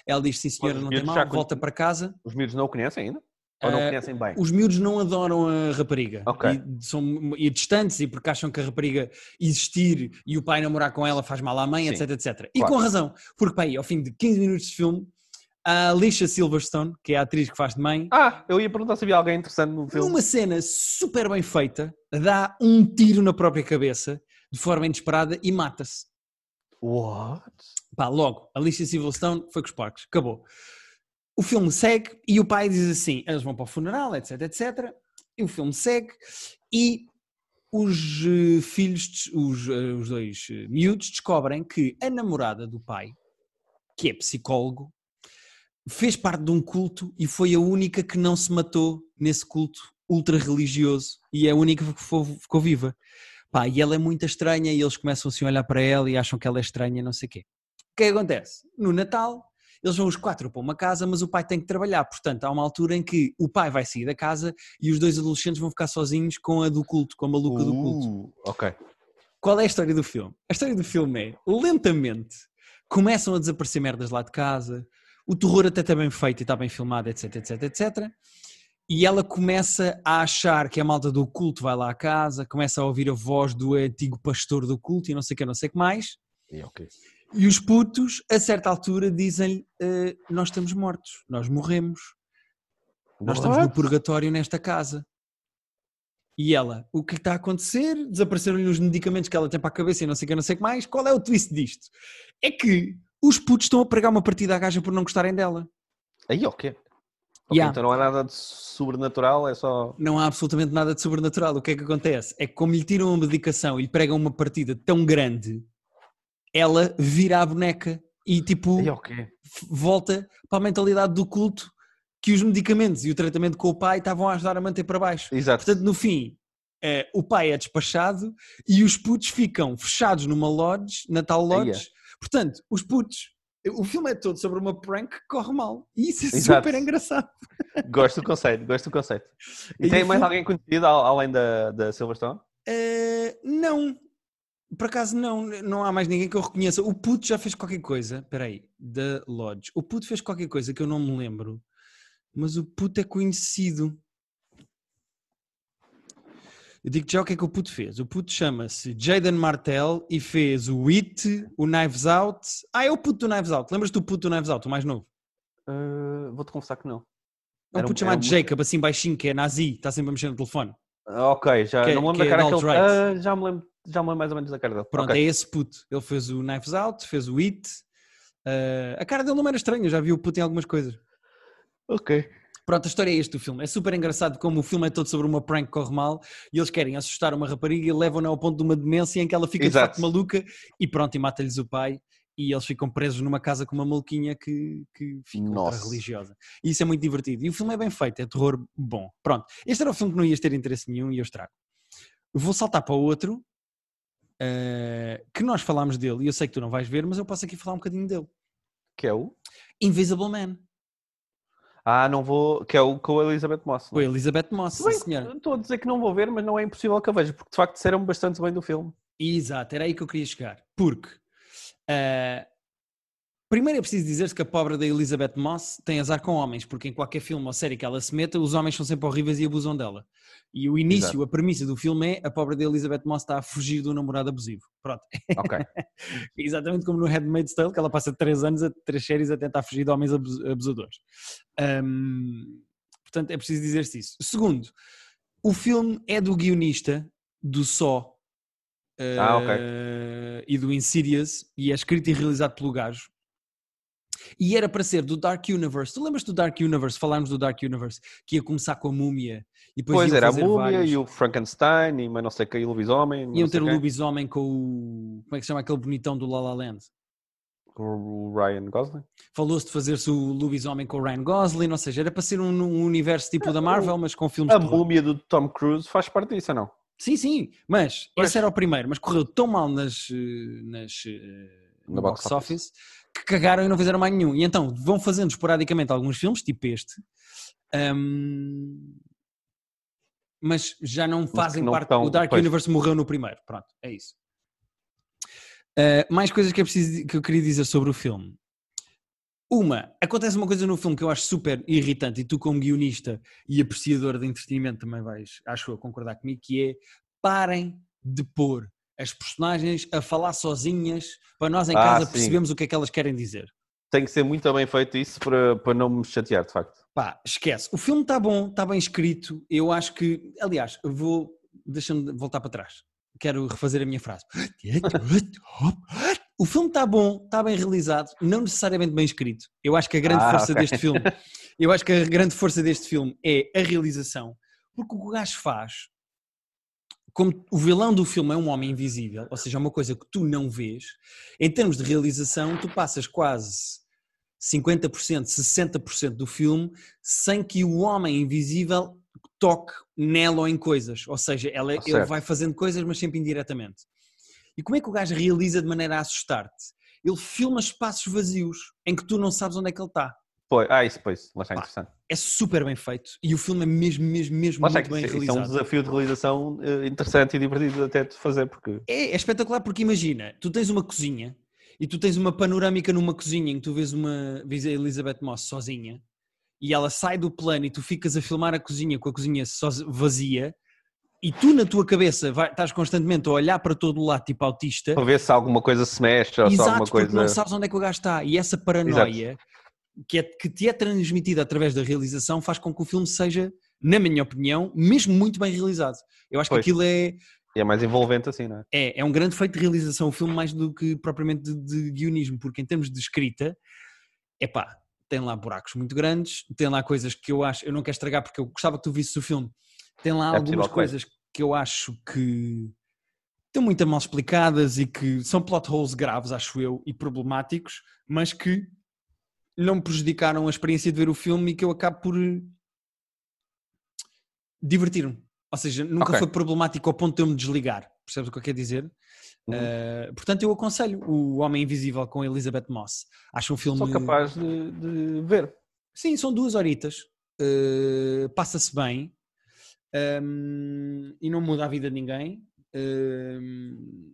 Ela diz: Sim, senhora, não tem mal, volta para casa. Os miúdos não o conhecem ainda? Ou não Ah, conhecem bem? Os miúdos não adoram a rapariga Ok. e são e distantes e porque acham que a rapariga existir e o pai namorar com ela faz mal à mãe, Sim, etc, etc. E claro. com razão, porque pá, aí, ao fim de 15 minutos de filme, a Alicia Silverstone, que é a atriz que faz de mãe, Ah, eu ia perguntar se havia alguém interessante no filme. numa cena super bem feita, dá um tiro na própria cabeça de forma inesperada e mata-se. What? Pá, logo, Alicia Silverstone foi com os parques, acabou. O filme segue e o pai diz assim: eles vão para o funeral, etc, etc. E o filme segue e os eh, filhos, os, eh, os dois eh, miúdos, descobrem que a namorada do pai, que é psicólogo, fez parte de um culto e foi a única que não se matou nesse culto ultra religioso e é a única que ficou, ficou viva. Pá, e ela é muito estranha e eles começam assim a olhar para ela e acham que ela é estranha, não sei o quê. O que é que acontece? No Natal, eles vão os quatro para uma casa, mas o pai tem que trabalhar. Portanto, há uma altura em que o pai vai sair da casa e os dois adolescentes vão ficar sozinhos com a do culto, com a maluca do culto. Uh, ok. Qual é a história do filme? A história do filme é, lentamente, começam a desaparecer merdas lá de casa, o terror até está bem feito e está bem filmado, etc, etc, etc. E ela começa a achar que a malta do culto vai lá à casa, começa a ouvir a voz do antigo pastor do culto e não sei o que, não sei o que mais. E, ok. E os putos, a certa altura, dizem-lhe: "Eh, Nós estamos mortos, nós morremos, nós estamos no What? purgatório nesta casa. E ela, o que está a acontecer? Desapareceram-lhe os medicamentos que ela tem para a cabeça e não sei o que, não sei o que mais. Qual é o twist disto? É que os putos estão a pregar uma partida à gaja por não gostarem dela. Aí, ok. Ok, Yeah. Então não há nada de sobrenatural, é só. Não há absolutamente nada de sobrenatural. O que é que acontece? É que como lhe tiram a medicação e lhe pregam uma partida tão grande, ela vira a boneca e tipo Aí, ok. f- volta para a mentalidade do culto que os medicamentos e o tratamento com o pai estavam a ajudar a manter para baixo. Exato. Portanto, no fim, eh, o pai é despachado e os putos ficam fechados numa lodge, na tal é. lodge. Portanto, os putos. O filme é todo sobre uma prank que corre mal. E isso é Exato. super engraçado. [LAUGHS] Gosto do conceito, gosto do conceito. E, E tem mais filme- alguém conhecido al- além da, da Silverstone? Eh, não. Por acaso não, não há mais ninguém que eu reconheça. O puto já fez qualquer coisa. Espera aí, da Lodge. O puto fez qualquer coisa que eu não me lembro. Mas o puto é conhecido. Eu digo já o que é que o puto fez. O puto chama-se Jaden Martell e fez o It, o Knives Out. Ah, é o puto do Knives Out. Lembras-te do puto do Knives Out, o mais novo? Uh, Vou-te confessar que não. É um um- puto chamado um- Jacob, assim baixinho, que é nazi, está sempre a mexer no telefone. Ok, já Que é- não me lembro da é cara alt-right. Ah, já, me lembro, já me lembro mais ou menos da cara dele. Pronto, Ok. é esse puto. Ele fez o Knives Out, fez o It. Uh, a cara dele não era estranha, já vi o puto em algumas coisas. Ok. Pronto, a história é este do filme. É super engraçado como o filme é todo sobre uma prank que corre mal e eles querem assustar uma rapariga e levam-na ao ponto de uma demência em que ela fica de Exato. facto maluca e pronto, e mata-lhes o pai e eles ficam presos numa casa com uma maluquinha que, que fica religiosa. E isso é muito divertido. E o filme é bem feito, é terror bom. Pronto, este era o filme que não ias ter interesse nenhum e eu estrago. Vou saltar para outro, eh, que nós falámos dele e eu sei que tu não vais ver, mas eu posso aqui falar um bocadinho dele. Que é o... Invisible Man, Ah, não vou... Que é o com a Elizabeth Moss. com a Elizabeth Moss, bem senhora. Estou a dizer que não vou ver, mas não é impossível que eu veja, porque de facto disseram bastante bem do filme. Exato, era aí que eu queria chegar. Porque ah, primeiro é preciso dizer-se que a pobre da Elizabeth Moss tem azar com homens, porque em qualquer filme ou série que ela se meta, os homens são sempre horríveis e abusam dela. E o início, Exato. a premissa do filme é a pobre da Elizabeth Moss está a fugir do namorado abusivo. Pronto. Ok. [LAUGHS] Exatamente como no Handmaid's Tale, que ela passa três anos, a, três séries a tentar fugir de homens abus- abusadores. Ahm, portanto, é preciso dizer-se isso. Segundo, o filme é do guionista do Só Ah, ok. eh, e do Insidious e é escrito e realizado pelo gajo. E era para ser do Dark Universe. Tu lembras do Dark Universe? Falámos do Dark Universe, que ia começar com a múmia e depois Pois era a múmia vários. e o Frankenstein e mas não sei o que, e o lobisomem. Iam ter o quem. lobisomem com o. Como é que se chama aquele bonitão do La La Land? O Ryan Gosling. Falou-se de fazer-se o lobisomem com o Ryan Gosling, ou seja, era para ser um, um universo tipo da Marvel, mas com filmes A múmia do Tom Cruise faz parte disso, ou não? Sim, sim, mas esse era o primeiro, mas correu tão mal nas, eh, nas, eh, no No box box office que cagaram e não fizeram mais nenhum. E então vão fazendo esporadicamente alguns filmes, tipo este, ahm, mas já não fazem não parte. estão- o Dark pois. Universe morreu no primeiro. Pronto, é isso. Ah, mais coisas que, é preciso, que eu queria dizer sobre o filme. Uma, acontece uma coisa no filme que eu acho super irritante, e tu, como guionista e apreciador de entretenimento, também vais, acho eu, concordar comigo, que é parem de pôr as personagens a falar sozinhas para nós em Ah, casa sim. percebermos o que é que elas querem dizer. Tem que ser muito bem feito isso para, para não me chatear, de facto. Pá, esquece. O filme está bom, está bem escrito. Eu acho que, aliás, vou. Deixa-me voltar para trás. Quero refazer a minha frase. [LAUGHS] o filme está bom, está bem realizado, não necessariamente bem escrito. Eu acho que a grande Ah, força ok. deste filme, [LAUGHS] eu acho que a grande força deste filme é a realização, porque o que o gajo faz, como o vilão do filme é um homem invisível, ou seja, é uma coisa que tu não vês, em termos de realização, tu passas quase 50%, 60% do filme sem que o homem invisível toque nela ou em coisas, ou seja, ela, ele Certo. vai fazendo coisas, mas sempre indiretamente. E como é que o gajo realiza de maneira a assustar-te? Ele filma espaços vazios em que tu não sabes onde é que ele está. Pois, ah, isso, pois, lá está Pá, interessante. É super bem feito e o filme é mesmo, mesmo, mesmo Lá muito bem isso, isso é um realizado. desafio de realização eh, interessante e divertido até de fazer, porque É, é espetacular porque imagina, tu tens uma cozinha e tu tens uma panorâmica numa cozinha em que tu vês, uma, vês a Elizabeth Moss sozinha e ela sai do plano e tu ficas a filmar a cozinha com a cozinha vazia e tu na tua cabeça vai- estás constantemente a olhar para todo o lado tipo autista para ver se alguma coisa se mexe ou se Exato, alguma porque coisa. não sabes onde é que o gajo está. E essa paranoia que, é, que te é transmitida através da realização faz com que o filme seja, na minha opinião, mesmo muito bem realizado. Eu acho Pois. que aquilo é, E é mais envolvente assim, não é? é, é um grande feito de realização, o filme, mais do que propriamente de, de guionismo, porque em termos de escrita, epá, tem lá buracos muito grandes, tem lá coisas que eu acho, eu não quero estragar porque eu gostava que tu visses o filme, tem lá É algumas coisas que eu acho que estão muito mal explicadas e que são plot holes graves, acho eu, e problemáticos, mas que não me prejudicaram a experiência de ver o filme e que eu acabo por eh, divertir-me. Ou seja, nunca Ok. foi problemático ao ponto de eu me desligar. Percebes o que eu quero dizer? Uhum. Uh, portanto, eu aconselho o Homem Invisível com Elizabeth Moss. Acho um filme. Sou capaz de, de ver. Sim, são duas horitas. Uh, Passa-se bem um, e não muda a vida de ninguém. Um,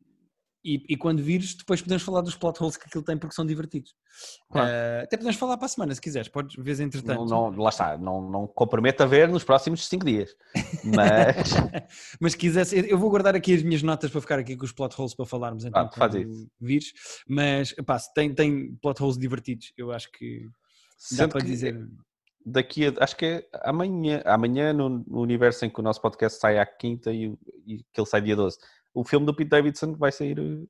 e, e quando vires, depois podemos falar dos plot holes que aquilo tem porque são divertidos. Claro. Uh, até podemos falar para a semana, se quiseres. Podes ver entretanto. Não, não, lá está, não, não comprometo a ver nos próximos 5 dias. Mas [LAUGHS] Mas se quisesse, eu vou guardar aqui as minhas notas para ficar aqui com os plot holes para falarmos então Ah, faz quando vires. Mas pá, se tem, tem plot holes divertidos, eu acho que dá sendo para que dizer. daqui a, acho que é amanhã, amanhã no, no universo em que o nosso podcast sai à quinta e, e que ele sai dia 12, o filme do Pete Davidson vai sair eh,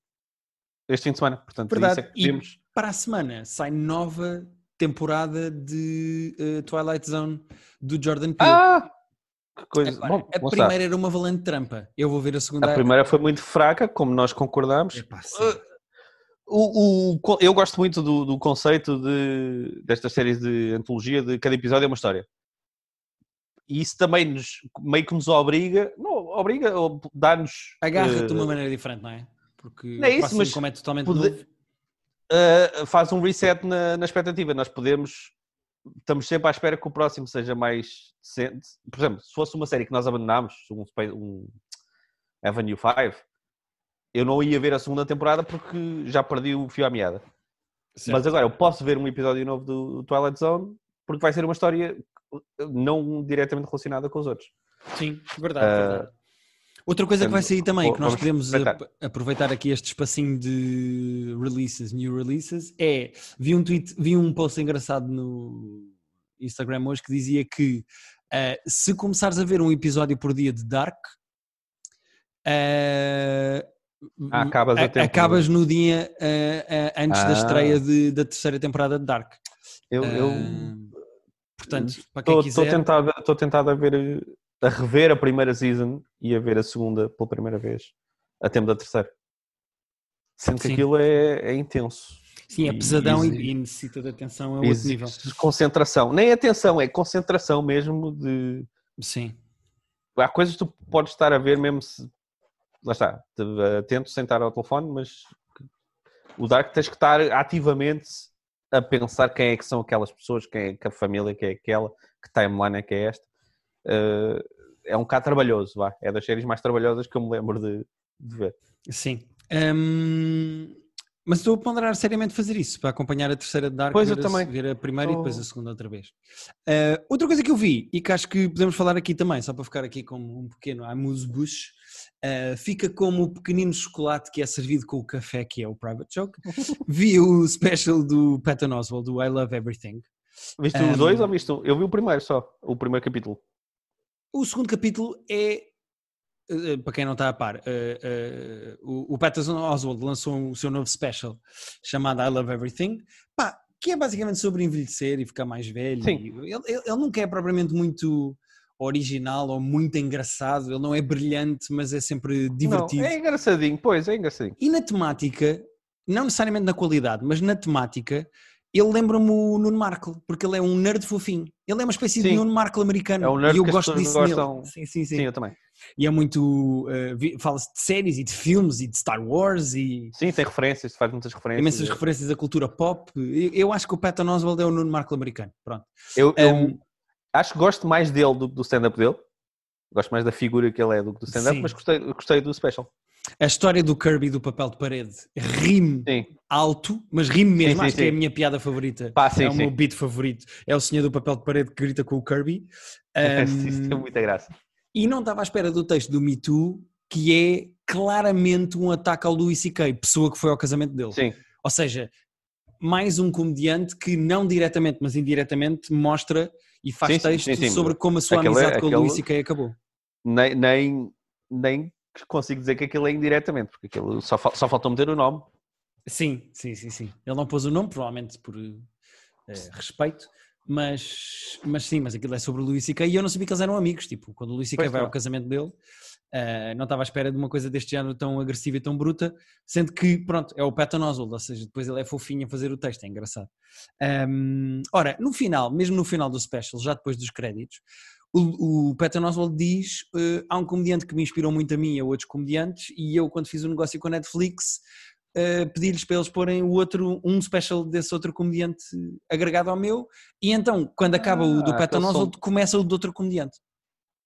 este fim de semana. Portanto, por isso Verdade. é que E para a semana sai nova temporada de eh, Twilight Zone do Jordan Peele. Ah! Que coisa. Bom, a primeira era uma valente trampa. Eu vou ver a segunda. A primeira foi muito fraca, como nós concordámos. Epá. Uh, O, o- eu gosto muito do, do conceito de, destas séries de antologia de cada episódio é uma história. E isso também nos, meio que nos obriga, não, obriga, ou dá-nos Agarra-te de uma eh, maneira diferente, não é? Porque Não é isso, mas como é totalmente pode- novo. uh, faz um reset na, na expectativa. Nós podemos, estamos sempre à espera que o próximo seja mais decente. Por exemplo, se fosse uma série que nós abandonámos, um, um Avenue 5, eu não ia ver a segunda temporada porque já perdi o fio à meada. Mas agora eu posso ver um episódio novo do Twilight Zone porque vai ser uma história não diretamente relacionada com os outros. Sim, verdade. Ah, verdade. Outra coisa que vai sair também, que nós podemos aproveitar. ap- aproveitar aqui este espacinho de releases, new releases, é, vi um tweet, vi um post engraçado no Instagram hoje que dizia que ah, se começares a ver um episódio por dia de Dark, ah, Ah, acabas a acabas no dia ah, ah, antes da Ah. estreia de- da terceira temporada de Dark. Eu, eu Ah, portanto, para quem estou quiser... tentado, estou tentado a ver a rever a primeira season e a ver a segunda pela primeira vez a tempo da terceira. Sendo que Sim. aquilo é, é intenso. Sim, é E- pesadão e, e- necessita de atenção a outro nível. concentração. Nem atenção, é concentração mesmo de. Sim, Há coisas que tu podes estar a ver mesmo se. Lá está, te- atento sem estar ao telefone, mas o Dark tens que estar ativamente a pensar quem é que são aquelas pessoas, quem é que a família que é aquela, que timeline é que é esta. Eh, é um bocado trabalhoso, vá. É das séries mais trabalhosas que eu me lembro de, de ver. sim. Hum, mas estou a ponderar seriamente fazer isso, para acompanhar a terceira de Dark, Pois, ver, eu a, também. ver a primeira e Estou- depois a segunda outra vez. Ah, outra coisa que eu vi, e que acho que podemos falar aqui também, só para ficar aqui como um pequeno amuse-bouche, ah, fica como o pequenino chocolate que é servido com o café, que é o Private Joke. [LAUGHS] vi o special do Patton Oswalt, do I Love Everything. Viste Um, os dois ou viste um? Eu vi o primeiro só, o primeiro capítulo. O segundo capítulo é eh, para quem não está a par, eh, eh, o, o Patterson Oswald lançou o seu novo special chamado I Love Everything, pá, que é basicamente sobre envelhecer e ficar mais velho. Sim. Ele, ele, ele nunca é propriamente muito original ou muito engraçado, ele não é brilhante, mas é sempre divertido. Não, é engraçadinho, pois, é engraçadinho. E na temática, não necessariamente na qualidade, mas na temática, ele lembra-me o Nuno Markle, porque ele é um nerd fofinho. Ele é uma espécie de Sim. Nuno Markle americano. É um nerd e eu gosto disso gostam. nele. Sim, sim, sim. Sim, eu também. E é muito. vi- Fala-se de séries e de filmes e de Star Wars e Sim, tem referências, faz muitas referências. imensas referências à cultura pop. Eu, eu acho que o Patton Oswald é o Nuno Markle americano. Pronto. Eu, eu Um, acho que gosto mais dele do que do stand-up dele. Gosto mais da figura que ele é do que do stand-up, mas gostei, gostei do special. A história do Kirby do papel de parede rime Sim, alto, mas rime mesmo. sim, acho que é a sim. minha piada favorita. pá, sim, é o meu sim. beat favorito. É o senhor do papel de parede que grita com o Kirby. [LAUGHS] Isso Um, tem muita graça. E não estava à espera do texto do Me Too, que é claramente um ataque ao Louis C.K., pessoa que foi ao casamento dele. Sim, Ou seja, mais um comediante que não diretamente, mas indiretamente mostra e faz Sim, sim, texto sim, sim. sobre como a sua Aquele- amizade com o Louis C.K. acabou. nem, nem, nem consigo dizer que aquilo é indiretamente, porque aquilo só, fal- só faltou meter o nome. Sim, sim, sim, sim. Ele não pôs o nome, provavelmente por eh, respeito, mas, mas sim, mas aquilo é sobre o Louis C.K. e eu não sabia que eles eram amigos, tipo, quando o C.K. Pois vai ao casamento dele, eh, não estava à espera de uma coisa deste género tão agressiva e tão bruta, sendo que, pronto, é o Patton Oswalt, ou seja, depois ele é fofinho a fazer o texto, é engraçado. Ahm, ora, no final, mesmo no final do special, já depois dos créditos, o, o Patton Oswalt diz: eh, há um comediante que me inspirou muito a mim e a outros comediantes, e eu, quando fiz o negócio com a Netflix, eh, pedi-lhes para eles porem o outro, um special desse outro comediante agregado ao meu, e então, quando acaba o do Ah, Patton som- Oswalt, começa o do outro comediante.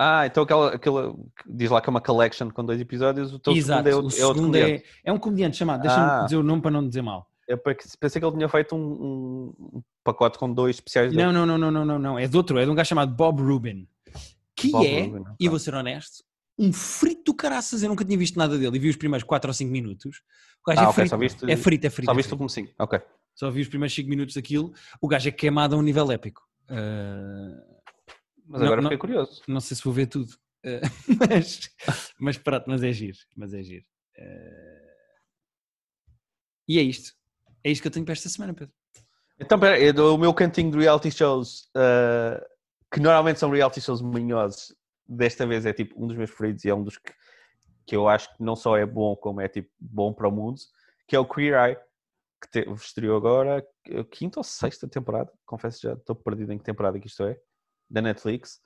Ah, então aquela, aquela diz lá que é uma collection com dois episódios, o teu Exato, segundo é, o o- é outro segundo comediante. é, é um comediante chamado, deixa-me Ah. dizer o nome para não dizer mal. Eu pensei que ele tinha feito um, um- um pacote com dois especiais. Não, não, não, não, não, não, não, é de outro, é de um gajo chamado Bob Rubin, que Bob é, e eu vou ser honesto, um frito do caraças, eu nunca tinha visto nada dele, e vi os primeiros 4 ou 5 minutos, o gajo Ah, é, ok, frito, viste- é frito, é frito, Só é viste o frito. Ok. só vi os primeiros 5 minutos daquilo, o gajo é queimado a um nível épico. Ah, Mas Não, agora não- fiquei curioso. não sei se vou ver tudo, Ah, [LAUGHS] mas, mas pronto, mas é giro, mas é giro. Ah, e é isto, é isto que eu tenho para esta semana, Pedro. Então, pera, é o meu cantinho de reality shows, uh, que normalmente são reality shows manhosos, desta vez é tipo um dos meus preferidos e é um dos que, que eu acho que não só é bom, como é tipo bom para o mundo, que é o Queer Eye, que te, estreou agora, quinta ou sexta temporada, confesso já estou perdido em que temporada que isto é, da Netflix.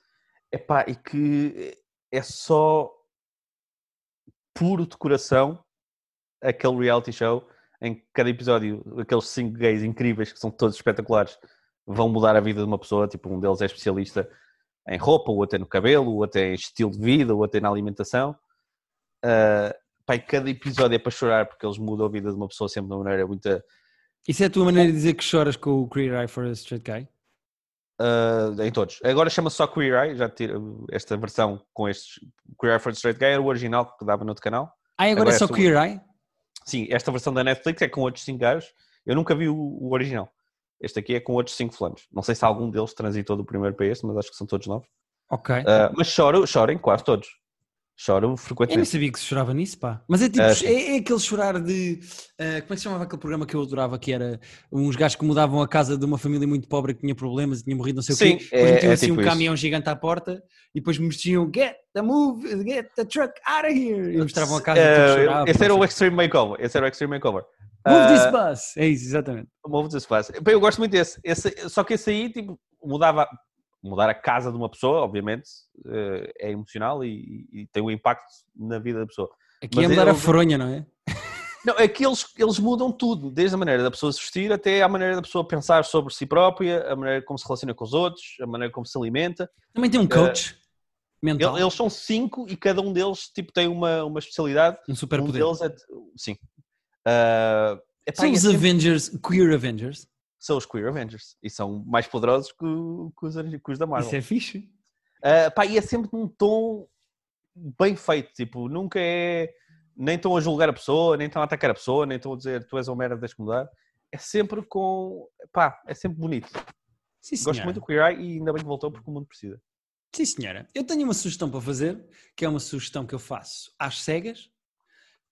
Epá, e que é só puro de coração aquele reality show em cada episódio, aqueles cinco gays incríveis que são todos espetaculares, vão mudar a vida de uma pessoa. Tipo, um deles é especialista em roupa, o outro é no cabelo, o outro é em estilo de vida, o outro é na alimentação. Uh, pá, e cada episódio é para chorar porque eles mudam a vida de uma pessoa sempre de uma maneira muito. Isso é a tua maneira de dizer que choras com o Queer Eye for a Straight Guy? uh, em todos. Agora chama-se só Queer Eye, já tiro esta versão com estes. Queer Eye for the Straight Guy era o original que dava no outro canal. Ah, agora, Agora é é só só- Queer Eye? Sim, esta versão da Netflix é com outros 5 gajos. Eu nunca vi o, o original. Este aqui é com outros 5 fulanos. Não sei se algum deles transitou do primeiro para este, mas acho que são todos novos. Ok. Ah, mas choro, chorem quase todos. Choro Eu nem frequentemente. sabia que se chorava nisso, pá. Mas é tipo, sim. é, é aquele chorar de. ah, como é que se chamava aquele programa que eu adorava? Que era uns gajos que mudavam a casa de uma família muito pobre que tinha problemas e tinha morrido, não sei Sim, o quê. Depois é- metiam é assim tipo um isso. caminhão gigante à porta e depois mexiam Get the move, get the truck out of here. E mostravam a casa e Ah, tudo chorava. esse era o. Extreme Makeover. Esse era o Extreme Makeover. Move this Ah, bus. É isso, exatamente. Move this bus. Bem, Eu gosto muito desse. Esse- Só que esse aí, tipo, mudava. Mudar a casa de uma pessoa, obviamente, eh, é emocional e, e tem um impacto na vida da pessoa. Aqui Mas é mudar eu- a fronha, não é? [LAUGHS] Não, é que eles, eles mudam tudo, desde a maneira da pessoa se vestir até a maneira da pessoa pensar sobre si própria, a maneira como se relaciona com os outros, a maneira como se alimenta. Também tem um coach Ele- mental, Eles são cinco e cada um deles tipo, tem uma, uma especialidade. um Um superpoder. deles é. Sim. Ah, epá, São é os sempre- Avengers, Queer Avengers. São os Queer Avengers e são mais poderosos que, que os, que os da Marvel. Isso é fixe. Ah, pá, e é sempre num tom bem feito, tipo, nunca é. Nem estão a julgar a pessoa, nem estão a atacar a pessoa, nem estão a dizer tu és uma merda, tens que mudar. É sempre com. pá, é sempre bonito. Sim, Gosto muito do Queer Eye e ainda bem que voltou porque o mundo precisa. Sim, senhora. Eu tenho uma sugestão para fazer, que é uma sugestão que eu faço às cegas,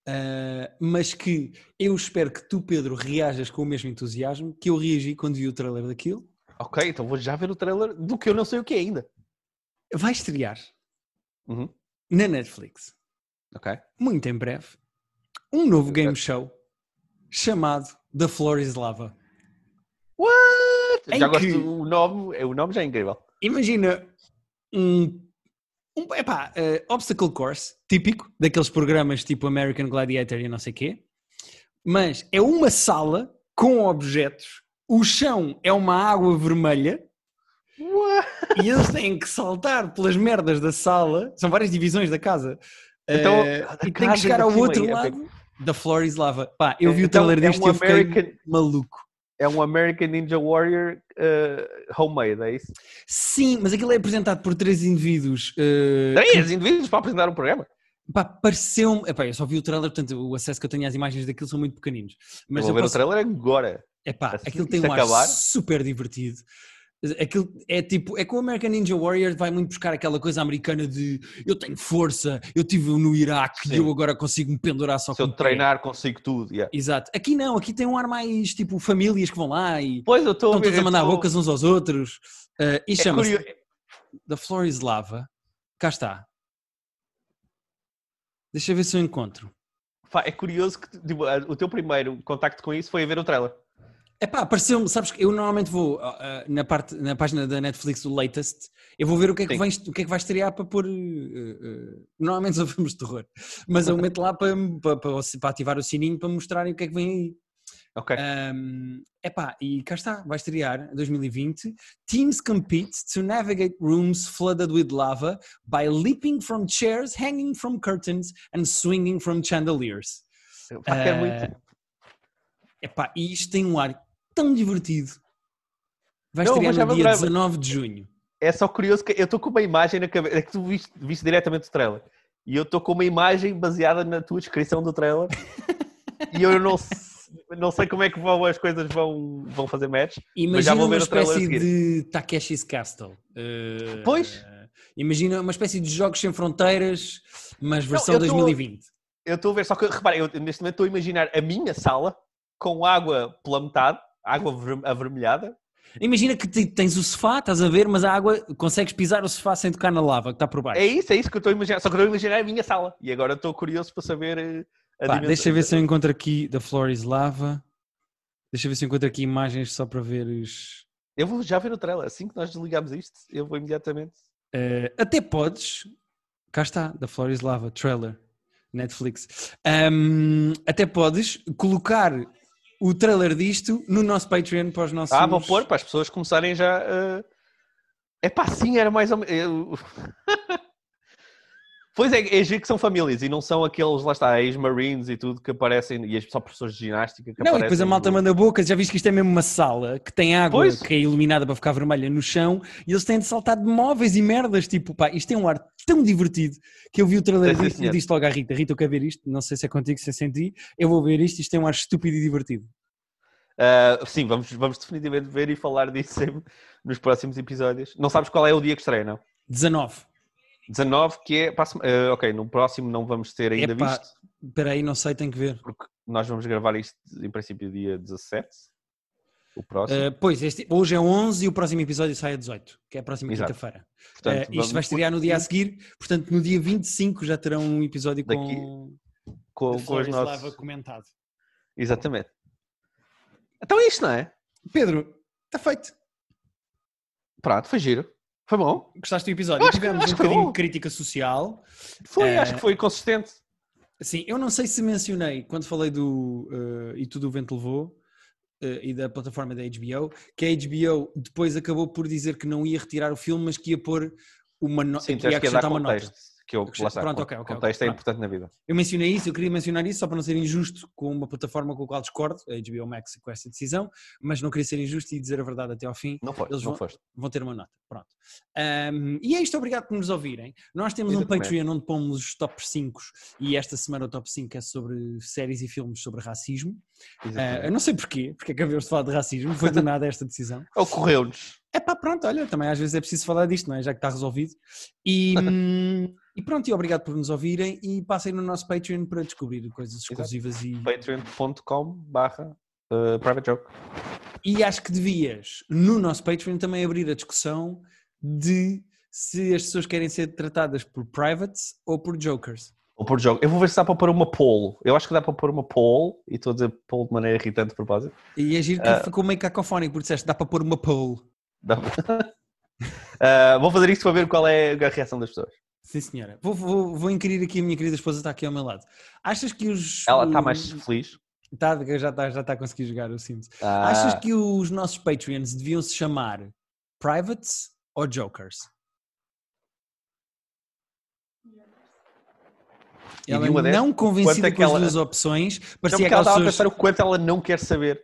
uh, mas que eu espero que tu, Pedro, reajas com o mesmo entusiasmo que eu reagi quando vi o trailer daquilo. Ok, então vou já ver o trailer do que eu não sei o que é ainda. Vai estrear Uhum. na Netflix, Ok. muito em breve, um novo game show chamado The Floor is Lava. What? Em já gosto que- do nome, é- o nome já é incrível. Imagina um, um epá, eh, obstacle course típico daqueles programas tipo American Gladiator e não sei quê, mas é uma sala com objetos, o chão é uma água vermelha What? e eles têm que saltar pelas merdas da sala, são várias divisões da casa, Então, eh, a e tem casa que chegar ao outro é lado da Floor is Lava. Pá, eu vi o Então, trailer é disto um e eu fiquei maluco. É um American Ninja Warrior uh, homemade, é isso? Sim, mas aquilo é apresentado por três indivíduos eh, Três indivíduos para apresentar um programa. Pá, pareceu-me. Eu só vi o trailer, portanto, o acesso que eu tenho às imagens daquilo são muito pequeninos. Mas Mas vou eu ver posso- o trailer agora. Epá, assim aquilo que tem um ar acabar. super divertido. Aquilo é tipo, é que o American Ninja Warrior vai muito buscar aquela coisa americana de eu tenho força, eu estive no Iraque Sim. e eu agora consigo me pendurar só Se eu com o pé. treinar, consigo tudo. yeah. Exato. Aqui não, aqui tem um ar mais tipo famílias que vão lá e Pois, eu estou estão todos a eu mandar tô- bocas uns aos outros. Uh, e É chama-se curio- The Floor is Lava. Cá está. Deixa eu ver se eu encontro. É curioso que tipo, o teu primeiro contacto com isso foi a ver o trailer. Epá, apareceu-me, sabes que eu normalmente vou ah, na, parte, na página da Netflix do Latest, eu vou ver o que é que, Sim. vem, o que, é que vai estrear para pôr. ah, ah, normalmente só [LAUGHS] filmes de terror, mas eu meto lá para, para, para, para ativar o sininho para mostrarem o que é que vem aí. Ok. Um, epá, e cá está, vai estrear em 2020. Teams compete to navigate rooms flooded with lava by leaping from chairs, hanging from curtains and swinging from chandeliers. Pá, quero Ah, muito. Epá, e isto tem um ar tão divertido. Vai Não, estrear no dia adorar. 19 de junho. É só curioso que eu estou com uma imagem na cabeça. É que tu viste, viste diretamente o trailer. E eu estou com uma imagem baseada na tua descrição do trailer. e eu não, não sei como é que vão, as coisas vão, vão fazer match. Mas já Imagina vou uma ver o trailer a espécie de Takeshi's Castle. Uh, Pois. Imagina uma espécie de Jogos Sem Fronteiras, mas versão eu tô- 2020. Eu estou a ver, só que repara, eu neste momento estou a imaginar a minha sala com água pela metade, água aver- avermelhada. Imagina que te- tens o sofá, estás a ver, mas a água, consegues pisar o sofá sem tocar na lava que está por baixo. É isso, é isso que eu estou a imaginar. Só que eu estou a imaginar a minha sala. E agora estou curioso para saber eh, a Pá, dimensão- deixa ver se eu encontro aqui da Floor is Lava. Deixa ver se eu encontro aqui imagens só para veres. Eu vou já ver o trailer. Assim que nós desligamos isto, eu vou imediatamente. Eh, até podes. Cá está, da Floor is Lava, trailer, Netflix. Ahm, até podes colocar o trailer disto no nosso Patreon para os nossos. Ah, vou pôr para as pessoas começarem já. É pá, sim, era mais ou menos. Pois é, é giro que são famílias e não são aqueles, lá está, ex-marines e tudo que aparecem, e as só professores de ginástica que Não, e depois a malta no- manda boca, já viste que isto é mesmo uma sala que tem água Pois. que é iluminada para ficar vermelha no chão e eles têm de saltar de móveis e merdas, tipo, pá, isto tem um ar tão divertido que eu vi o trailer Sim, disto e disse logo à Rita, Rita eu quero ver isto, não sei se é contigo, se é sem ti, eu vou ver isto, isto tem um ar estúpido e divertido. Ah, sim, vamos, vamos definitivamente ver e falar disso sempre nos próximos episódios. Não sabes qual é o dia que estreia, não? 19. 19, que é. ah, ok, no próximo não vamos ter ainda Epá. visto, Espera aí, não sei, tenho que ver. porque nós vamos gravar isto em princípio dia 17. O próximo. Uh, pois, este- hoje é 11 e o próximo episódio sai a 18, que é a próxima quinta-feira. Uh, isto vamos- vai estrear no dia a seguir, portanto no dia 25 já terão um episódio com, Daqui- com, com, com os nossos. Comentado. Exatamente. Então é isto, não é? Pedro, está feito. Pronto, foi giro. Foi bom. Gostaste do episódio? Acho Tivemos acho um bocadinho de crítica social. Foi, Eh, acho que foi consistente. Sim, eu não sei se mencionei quando falei do uh, E Tudo o Vento Levou uh, e da plataforma da HBO, que a HBO depois acabou por dizer que não ia retirar o filme, mas que ia pôr uma nota. Sim, que ia que acrescentar uma nota. Que eu, lá está, Pronto, con- ok, ok, contexto ok, é importante na vida. Eu mencionei isso, eu queria mencionar isso só para não ser injusto com uma plataforma com a qual discordo, a HBO Max, com essa decisão, mas não queria ser injusto e dizer a verdade até ao fim. Não foste, Eles não vão- foste. vão ter uma nota. Pronto. Um, e é isto, obrigado por nos ouvirem. Nós temos um Exatamente. Patreon onde pomos os top 5 e esta semana o top 5 é sobre séries e filmes sobre racismo. Uh, eu não sei porquê, porque acabamos de falar de racismo, foi do [LAUGHS] nada esta decisão. Ocorreu-nos. É pá, pronto, olha, também às vezes é preciso falar disto, não é? Já que está resolvido. E, [LAUGHS] e pronto, e obrigado por nos ouvirem e passem no nosso Patreon para descobrir coisas exclusivas e, Patreon.com barra uh, private joke. e acho que devias, no nosso Patreon, também abrir a discussão de se as pessoas querem ser tratadas por privates ou por jokers. Ou por jogo. Eu vou ver se dá para pôr uma poll. Eu acho que dá para pôr uma poll, e estou a dizer poll de maneira irritante de propósito. E agir que Ah. ficou meio cacofónico, porque disseste, dá para pôr uma poll. Uh, [LAUGHS] vou fazer isto para ver qual é a reação das pessoas. Sim, senhora. Vou, vou, vou inquirir aqui, a minha querida esposa está aqui ao meu lado. Achas que os... Ela está mais feliz. Tá, já está já está a conseguir jogar o Sims. Ah, Achas que os nossos Patreons deviam se chamar Privates ou Jokers? Ela não convencida é com que as ela- duas opções, parecia porque ela estava a pessoas... pensar o quanto ela não quer saber.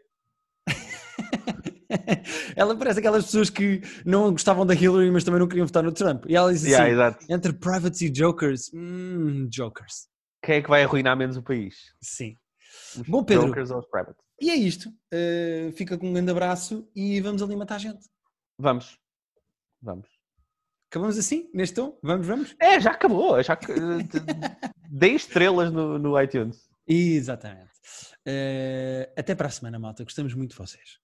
[LAUGHS] [LAUGHS] ela parece aquelas pessoas que não gostavam da Hillary, mas também não queriam votar no Trump. E ela diz assim, Yeah, entre Privates e Jokers, hum, Jokers. Quem é que vai arruinar menos o país? Sim. Os Bom, Pedro. Jokers ou os private? E é isto. Uh, fica com um grande abraço e vamos ali matar gente. Vamos. Vamos. Acabamos assim, neste tom? Vamos, vamos? É, já acabou. Já... Dei estrelas no, no iTunes. Exatamente. Uh, até para a semana, malta. Gostamos muito de vocês.